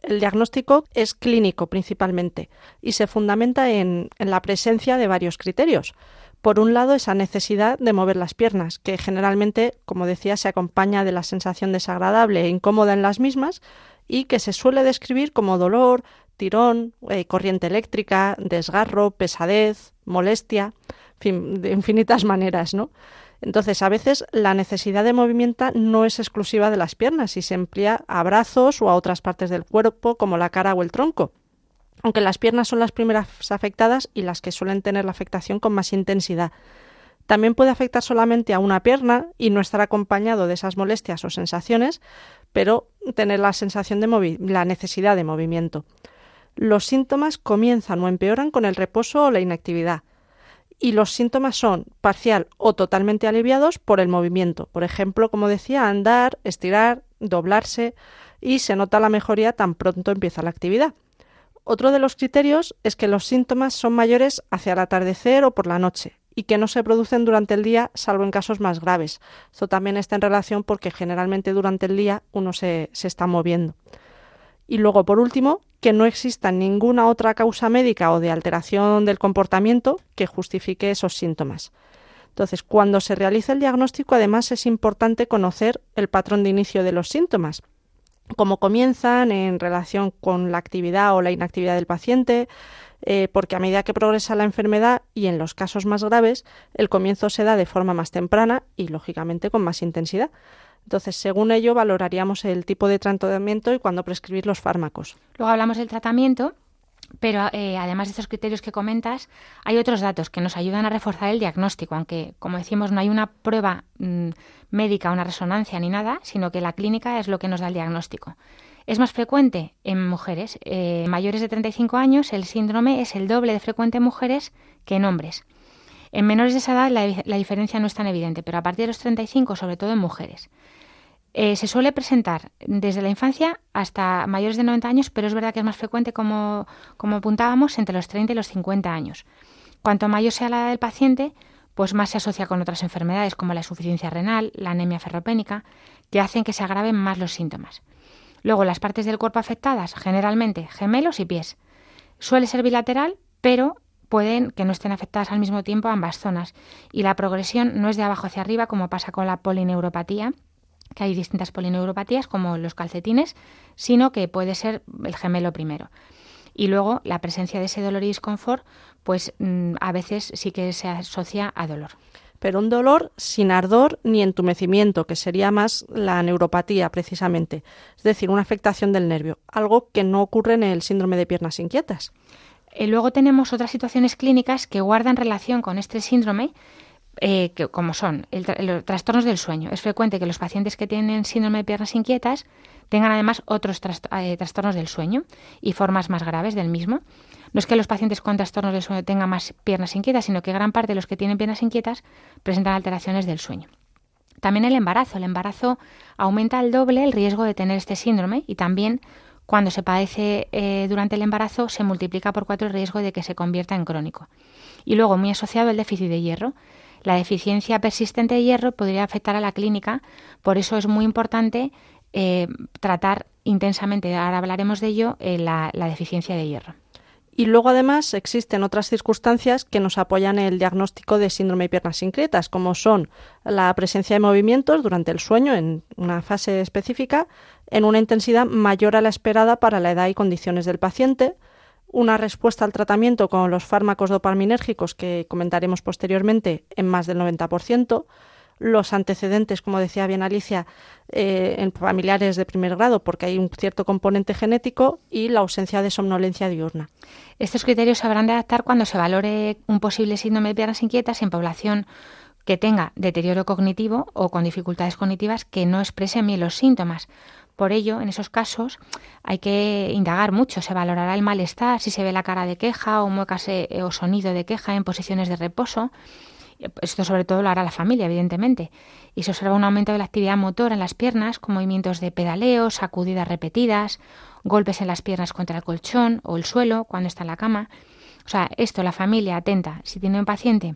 El diagnóstico es clínico principalmente y se fundamenta en, en, la presencia de varios criterios. Por un lado, esa necesidad de mover las piernas, que generalmente, como decía, se acompaña de la sensación desagradable e incómoda en las mismas, y que se suele describir como dolor, tirón, eh, corriente eléctrica, desgarro, pesadez, molestia, fin, de infinitas maneras, ¿no? Entonces, a veces la necesidad de movimiento no es exclusiva de las piernas y se emplea a brazos o a otras partes del cuerpo como la cara o el tronco. Aunque las piernas son las primeras afectadas y las que suelen tener la afectación con más intensidad. También puede afectar solamente a una pierna y no estar acompañado de esas molestias o sensaciones, pero tener la sensación de la necesidad de movimiento. Los síntomas comienzan o empeoran con el reposo o la inactividad. Y los síntomas son parcial o totalmente aliviados por el movimiento. Por ejemplo, como decía, andar, estirar, doblarse y se nota la mejoría tan pronto empieza la actividad. Otro de los criterios es que los síntomas son mayores hacia el atardecer o por la noche y que no se producen durante el día salvo en casos más graves. Esto también está en relación porque generalmente durante el día uno se, se está moviendo. Y luego, por último, que no exista ninguna otra causa médica o de alteración del comportamiento que justifique esos síntomas. Entonces, cuando se realiza el diagnóstico, además es importante conocer el patrón de inicio de los síntomas, cómo comienzan en relación con la actividad o la inactividad del paciente, eh, porque a medida que progresa la enfermedad y en los casos más graves, el comienzo se da de forma más temprana y, lógicamente, con más intensidad. Entonces, según ello, valoraríamos el tipo de tratamiento y cuándo prescribir los fármacos. Luego hablamos del tratamiento, pero eh, además de estos criterios que comentas, hay otros datos que nos ayudan a reforzar el diagnóstico, aunque, como decimos, no hay una prueba mm, médica, una resonancia ni nada, sino que la clínica es lo que nos da el diagnóstico. Es más frecuente en mujeres eh, mayores de 35 años, el síndrome es el doble de frecuente en mujeres que en hombres. En menores de esa edad la, diferencia no es tan evidente, pero a partir de los 35, sobre todo en mujeres. Eh, se suele presentar desde la infancia hasta mayores de 90 años, pero es verdad que es más frecuente, como, como apuntábamos, entre los 30 y los 50 años. Cuanto mayor sea la edad del paciente, pues más se asocia con otras enfermedades como la insuficiencia renal, la anemia ferropénica, que hacen que se agraven más los síntomas. Luego, las partes del cuerpo afectadas, generalmente gemelos y pies. Suele ser bilateral, pero pueden que no estén afectadas al mismo tiempo ambas zonas. Y la progresión no es de abajo hacia arriba, como pasa con la polineuropatia, que hay distintas polineuropatías como los calcetines, sino que puede ser el gemelo primero. Y luego la presencia de ese dolor y disconfort, pues mm, a veces sí que se asocia a dolor. Pero un dolor sin ardor ni entumecimiento, que sería más la neuropatía precisamente, es decir, una afectación del nervio, algo que no ocurre en el síndrome de piernas inquietas. Y eh, luego tenemos otras situaciones clínicas que guardan relación con este síndrome, eh, que, como son los trastornos del sueño. Es frecuente que los pacientes que tienen síndrome de piernas inquietas tengan además otros eh, trastornos del sueño y formas más graves del mismo. No es que los pacientes con trastornos del sueño tengan más piernas inquietas, sino que gran parte de los que tienen piernas inquietas presentan alteraciones del sueño. También el embarazo. El embarazo aumenta al doble el riesgo de tener este síndrome y también cuando se padece eh, durante el embarazo se multiplica por cuatro el riesgo de que se convierta en crónico. Y luego, muy asociado, el déficit de hierro. La deficiencia persistente de hierro podría afectar a la clínica, por eso es muy importante eh, tratar intensamente, ahora hablaremos de ello, eh, la, deficiencia de hierro. Y luego además existen otras circunstancias que nos apoyan el diagnóstico de síndrome de piernas inquietas, como son la presencia de movimientos durante el sueño en una fase específica en una intensidad mayor a la esperada para la edad y condiciones del paciente, una respuesta al tratamiento con los fármacos dopaminérgicos que comentaremos posteriormente en más del 90%, los antecedentes, como decía bien Alicia, eh, en familiares de primer grado, porque hay un cierto componente genético, y la ausencia de somnolencia diurna. Estos criterios se habrán de adaptar cuando se valore un posible síndrome de piernas inquietas en población que tenga deterioro cognitivo o con dificultades cognitivas que no expresen bien los síntomas por ello, en esos casos hay que indagar mucho. Se valorará el malestar, si se ve la cara de queja o muecas eh, o sonido de queja en posiciones de reposo. Esto sobre todo lo hará la familia, evidentemente. Y se observa un aumento de la actividad motora en las piernas, con movimientos de pedaleo, sacudidas repetidas, golpes en las piernas contra el colchón o el suelo cuando está en la cama. O sea, esto la familia atenta. Si tiene un paciente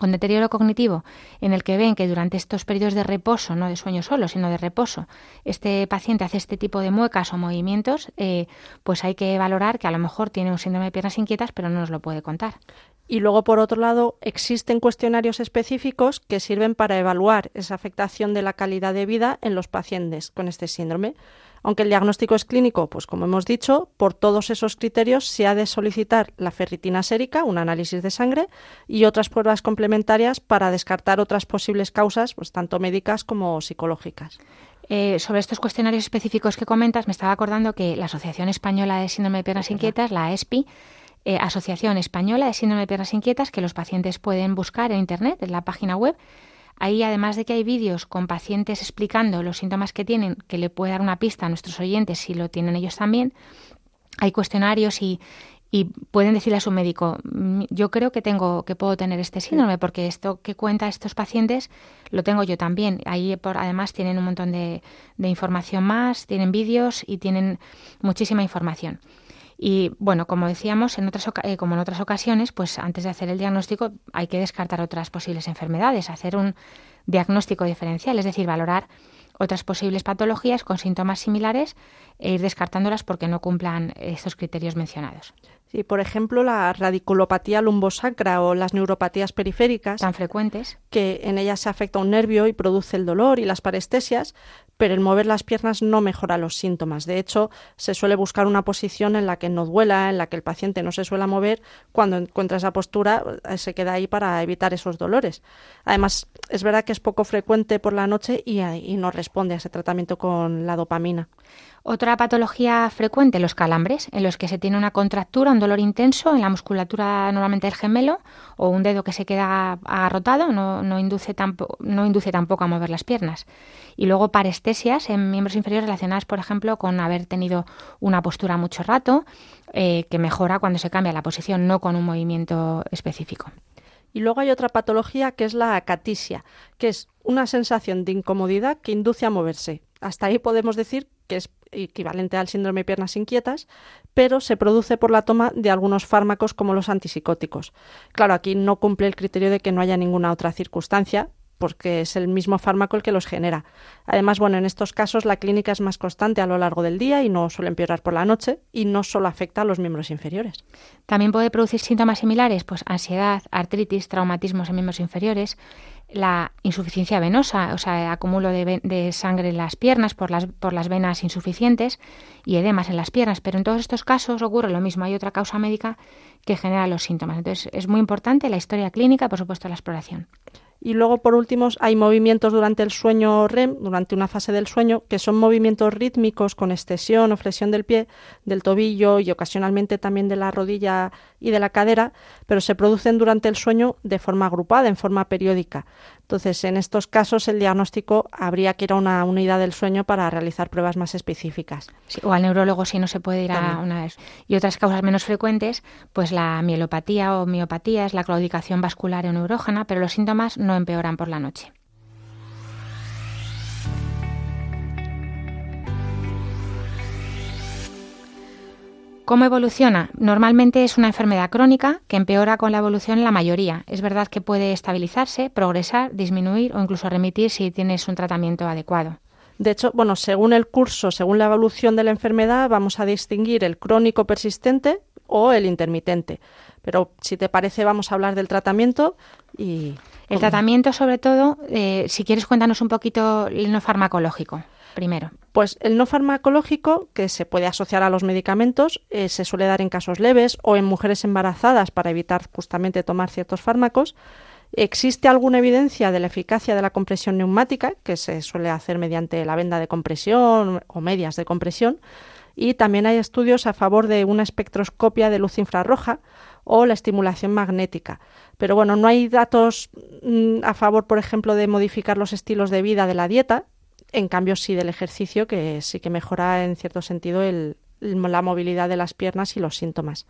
con deterioro cognitivo, en el que ven que durante estos periodos de reposo, no de sueño solo, sino de reposo, este paciente hace este tipo de muecas o movimientos, eh, pues hay que valorar que a lo mejor tiene un síndrome de piernas inquietas, pero no nos lo puede contar. Y luego, por otro lado, existen cuestionarios específicos que sirven para evaluar esa afectación de la calidad de vida en los pacientes con este síndrome. Aunque el diagnóstico es clínico, pues como hemos dicho, por todos esos criterios se ha de solicitar la ferritina sérica, un análisis de sangre, y otras pruebas complementarias para descartar otras posibles causas, pues tanto médicas como psicológicas. Eh, sobre estos cuestionarios específicos que comentas, me estaba acordando que la Asociación Española de Síndrome de Piernas Inquietas, la ESPI, eh, Asociación Española de Síndrome de Piernas Inquietas, que los pacientes pueden buscar en Internet, en la página web, Ahí, además de que hay vídeos con pacientes explicando los síntomas que tienen, que le puede dar una pista a nuestros oyentes si lo tienen ellos también, hay cuestionarios y, pueden decirle a su médico, mm, yo creo que tengo, que puedo tener este síndrome, porque esto que cuenta estos pacientes lo tengo yo también. Ahí por, además tienen un montón de, de información más, tienen vídeos y tienen muchísima información. Y bueno, como decíamos, en otras, eh, como en otras ocasiones, pues antes de hacer el diagnóstico hay que descartar otras posibles enfermedades, hacer un diagnóstico diferencial, es decir, valorar otras posibles patologías con síntomas similares e ir descartándolas porque no cumplan estos criterios mencionados. Sí, por ejemplo, la radiculopatía lumbosacra o las neuropatías periféricas. Tan frecuentes. Que en ellas se afecta un nervio y produce el dolor y las parestesias, pero el mover las piernas no mejora los síntomas. De hecho, se suele buscar una posición en la que no duela, en la que el paciente no se suele mover. Cuando encuentra esa postura, eh, se queda ahí para evitar esos dolores. Además, es verdad que es poco frecuente por la noche y, y no responde a ese tratamiento con la dopamina. Otra patología frecuente, los calambres, en los que se tiene una contractura, un dolor intenso en la musculatura normalmente del gemelo o un dedo que se queda agarrotado, no, no, induce, no induce tampoco a mover las piernas. Y luego parestesias en miembros inferiores relacionadas, por ejemplo, con haber tenido una postura mucho rato, eh, que mejora cuando se cambia la posición, no con un movimiento específico. Y luego hay otra patología que es la acatisia, que es una sensación de incomodidad que induce a moverse. Hasta ahí podemos decir que es equivalente al síndrome de piernas inquietas, pero se produce por la toma de algunos fármacos como los antipsicóticos. Claro, aquí no cumple el criterio de que no haya ninguna otra circunstancia, porque es el mismo fármaco el que los genera. Además, bueno, en estos casos la clínica es más constante a lo largo del día y no suele empeorar por la noche y no solo afecta a los miembros inferiores. También puede producir síntomas similares, pues ansiedad, artritis, traumatismos en miembros inferiores, la insuficiencia venosa, o sea, acumulo de, sangre en las piernas por las, por las venas insuficientes y edemas en las piernas. Pero en todos estos casos ocurre lo mismo, hay otra causa médica que genera los síntomas. Entonces, es muy importante la historia clínica por supuesto, la exploración. Y luego, por último, hay movimientos durante el sueño REM, durante una fase del sueño, que son movimientos rítmicos con extensión o flexión del pie, del tobillo y ocasionalmente también de la rodilla y de la cadera, pero se producen durante el sueño de forma agrupada, en forma periódica. Entonces, en estos casos, el diagnóstico habría que ir a una unidad del sueño para realizar pruebas más específicas. o al neurólogo si no se puede ir a una vez. Y otras causas menos frecuentes, pues la mielopatía o miopatía es la claudicación vascular o neurógena, pero los síntomas no empeoran por la noche. ¿Cómo evoluciona? Normalmente es una enfermedad crónica que empeora con la evolución en la mayoría. Es verdad que puede estabilizarse, progresar, disminuir o incluso remitir si tienes un tratamiento adecuado. De hecho, bueno, según el curso, según la evolución de la enfermedad, vamos a distinguir el crónico persistente o el intermitente. Pero si te parece, vamos a hablar del tratamiento y... El tratamiento, sobre todo, eh, si quieres, cuéntanos un poquito el no farmacológico primero. Pues el no farmacológico, que se puede asociar a los medicamentos, eh, se suele dar en casos leves o en mujeres embarazadas para evitar justamente tomar ciertos fármacos. Existe alguna evidencia de la eficacia de la compresión neumática, que se suele hacer mediante la venda de compresión o medias de compresión, y también hay estudios a favor de una espectroscopia de luz infrarroja o la estimulación magnética. Pero bueno, no hay datos mm, a favor, por ejemplo, de modificar los estilos de vida de la dieta, en cambio, sí del ejercicio, que sí que mejora en cierto sentido el, la movilidad de las piernas y los síntomas.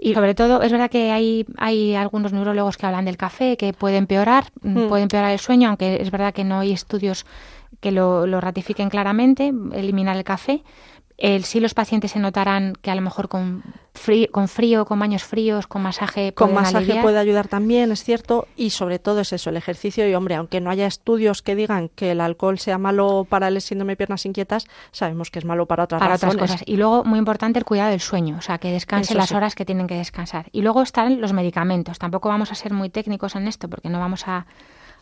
Y sobre todo, es verdad que hay, hay algunos neurólogos que hablan del café, que puede empeorar, mm, mm. puede empeorar el sueño, aunque es verdad que no hay estudios que lo, lo ratifiquen claramente, eliminar el café, el, sí los pacientes se notarán que a lo mejor con frío, con frío, con baños fríos, con masaje Con masaje puede ayudar también, es cierto, y sobre todo es eso, el ejercicio y hombre, aunque no haya estudios que digan que el alcohol sea malo para el síndrome de piernas inquietas, sabemos que es malo para otras para otras cosas. Y luego muy importante el cuidado del sueño, o sea, que descanse las horas que tienen que descansar. Y luego están los medicamentos. Tampoco vamos a ser muy técnicos en esto porque no vamos a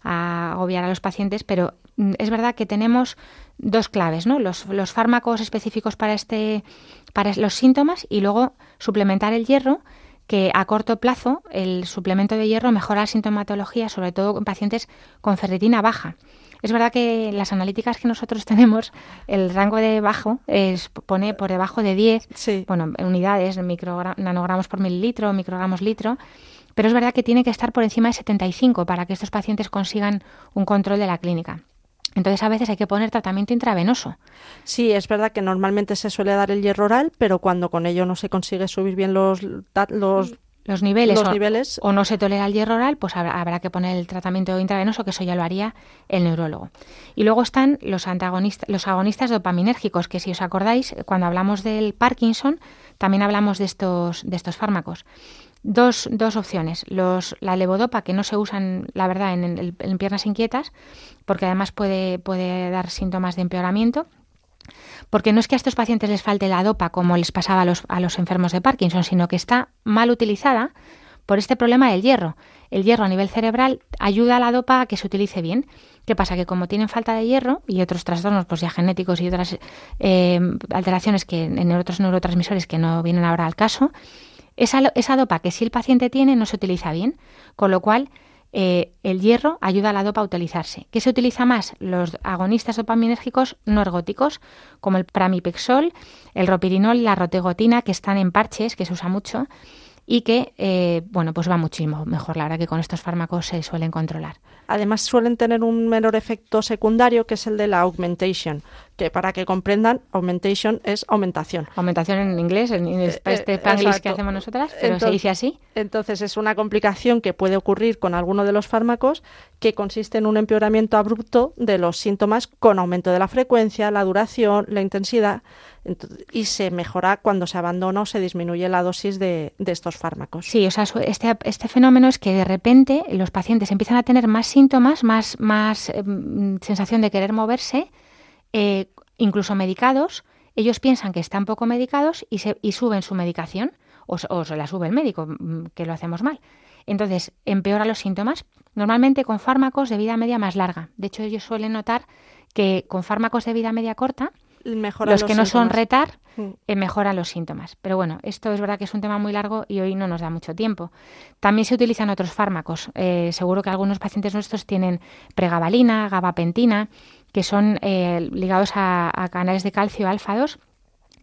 a agobiar a los pacientes, pero mm, es verdad que tenemos dos claves, ¿no? Los, los fármacos específicos para este, para los síntomas y luego suplementar el hierro que a corto plazo el suplemento de hierro mejora la sintomatología, sobre todo en pacientes con ferritina baja. Es verdad que las analíticas que nosotros tenemos, el rango de bajo es, pone por debajo de 10 bueno, unidades, nanogramos por mililitro, microgramos litro, pero es verdad que tiene que estar por encima de 75 para que estos pacientes consigan un control de la clínica. Entonces a veces hay que poner tratamiento intravenoso. Sí, es verdad que normalmente se suele dar el hierro oral, pero cuando con ello no se consigue subir bien los, los los niveles, los o, niveles. o no se tolera el hierro oral, pues habrá, que poner el tratamiento intravenoso, que eso ya lo haría el neurólogo. Y luego están los antagonistas, los agonistas dopaminérgicos, que si os acordáis, cuando hablamos del Parkinson, también hablamos de estos, de estos fármacos. Dos, dos opciones. Los, la levodopa, que no se usan, la verdad, en, en piernas inquietas, porque además puede, puede dar síntomas de empeoramiento porque no es que a estos pacientes les falte la dopa como les pasaba a los, a los enfermos de Parkinson, sino que está mal utilizada por este problema del hierro. El hierro a nivel cerebral ayuda a la dopa a que se utilice bien. ¿Qué pasa? Que como tienen falta de hierro y otros trastornos pues ya genéticos y otras eh, alteraciones que en otros neurotransmisores que no vienen ahora al caso, esa, esa dopa que si el paciente tiene no se utiliza bien, con lo cual eh, el hierro ayuda a la dopa a utilizarse. ¿Qué se utiliza más? Los agonistas dopaminérgicos no ergóticos, como el pramipexol, el ropirinol, la rotegotina, que están en parches, que se usa mucho, y que, eh, bueno, pues va muchísimo mejor, la verdad que con estos fármacos se suelen controlar. Además suelen tener un menor efecto secundario que es el de la augmentation, que para que comprendan, augmentation es aumentación. Aumentación en inglés, en eh, este eh, que hacemos nosotras, pero se dice así. Entonces es una complicación que puede ocurrir con alguno de los fármacos que consiste en un empeoramiento abrupto de los síntomas con aumento de la frecuencia, la duración, la intensidad y se mejora cuando se abandona o se disminuye la dosis de, estos fármacos. Sí, o sea, este, este, fenómeno es que de repente los pacientes empiezan a tener más síntomas, más, más em, sensación de querer moverse, eh, incluso medicados. Ellos piensan que están poco medicados y, se, y suben su medicación o, o se la sube el médico, mm, que lo hacemos mal. Entonces, empeora los síntomas, normalmente con fármacos de vida media más larga. De hecho, ellos suelen notar que con fármacos de vida media corta, los, que no son retar mm. eh, mejoran los síntomas. Pero bueno, esto es verdad que es un tema muy largo y hoy no nos da mucho tiempo. También se utilizan otros fármacos. Eh, seguro que algunos pacientes nuestros tienen pregabalina, gabapentina, que son eh, ligados a, canales de calcio alfa 2,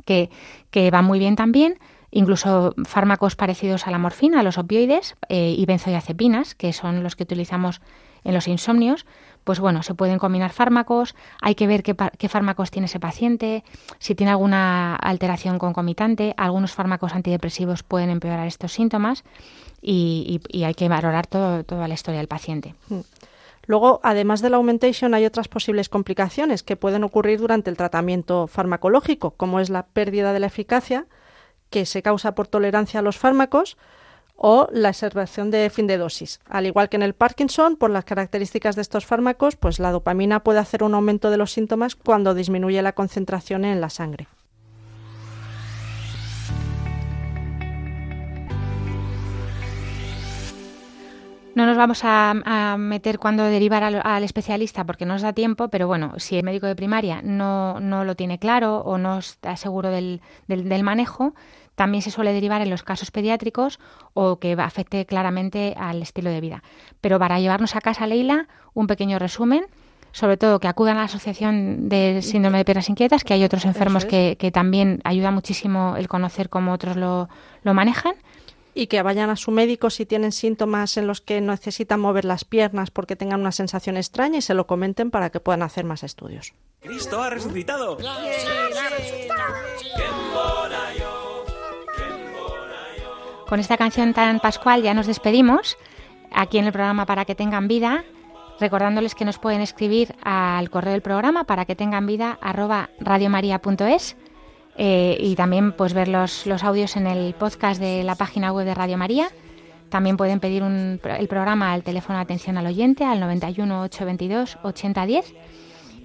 que, que van muy bien también incluso fármacos parecidos a la morfina, a los opioides y benzodiazepinas, que son los que utilizamos en los insomnios, pues bueno, se pueden combinar fármacos, hay que ver qué, fármacos tiene ese paciente, si tiene alguna alteración concomitante, algunos fármacos antidepresivos pueden empeorar estos síntomas y, hay que valorar todo, toda la historia del paciente. Luego, además de la augmentation, hay otras posibles complicaciones que pueden ocurrir durante el tratamiento farmacológico, como es la pérdida de la eficacia, que se causa por tolerancia a los fármacos, o la exacerbación de fin de dosis. Al igual que en el Parkinson, por las características de estos fármacos, pues la dopamina puede hacer un aumento de los síntomas cuando disminuye la concentración en la sangre. No nos vamos a, meter cuando derivar al, especialista porque no nos da tiempo, pero bueno, si el médico de primaria no, no lo tiene claro o no está seguro del, del manejo, también se suele derivar en los casos pediátricos o que afecte claramente al estilo de vida. Pero para llevarnos a casa, Leila, un pequeño resumen sobre todo que acudan a la Asociación de Síndrome de Piernas Inquietas, que hay otros enfermos que, también ayuda muchísimo el conocer cómo otros lo, lo, manejan. Y que vayan a su médico si tienen síntomas en los que necesitan mover las piernas porque tengan una sensación extraña y se lo comenten para que puedan hacer más estudios. ¡Cristo ha resucitado! Con esta canción tan pascual ya nos despedimos aquí en el programa para que tengan vida, recordándoles que nos pueden escribir al correo del programa para que tengan vida arroba radiomaria.es eh, y también pues ver los, los, audios en el podcast de la página web de Radio María. También pueden pedir el programa al teléfono de atención al oyente al 91 822 8010.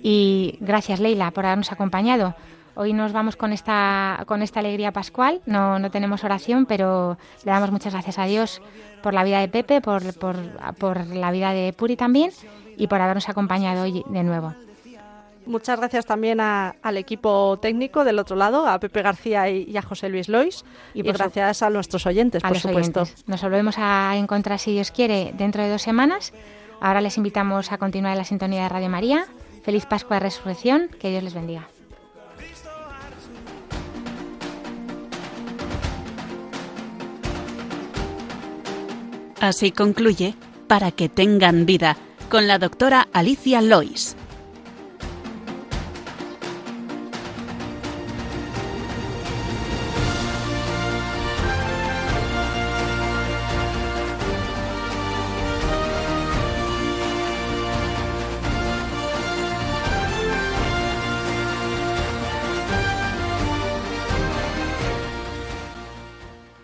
Y gracias Leila por habernos acompañado. Hoy nos vamos con esta, con esta alegría pascual. No, no tenemos oración, pero le damos muchas gracias a Dios por la vida de Pepe, por, por, por la vida de Puri también y por habernos acompañado hoy de nuevo. Muchas gracias también al equipo técnico del otro lado, a Pepe García y, a José Luis Lois. Y, gracias a nuestros oyentes, por supuesto. Nos volvemos a encontrar, si Dios quiere, dentro de dos semanas. Ahora les invitamos a continuar en la sintonía de Radio María. Feliz Pascua de Resurrección. Que Dios les bendiga. Así concluye Para que tengan vida con la doctora Alicia Lois.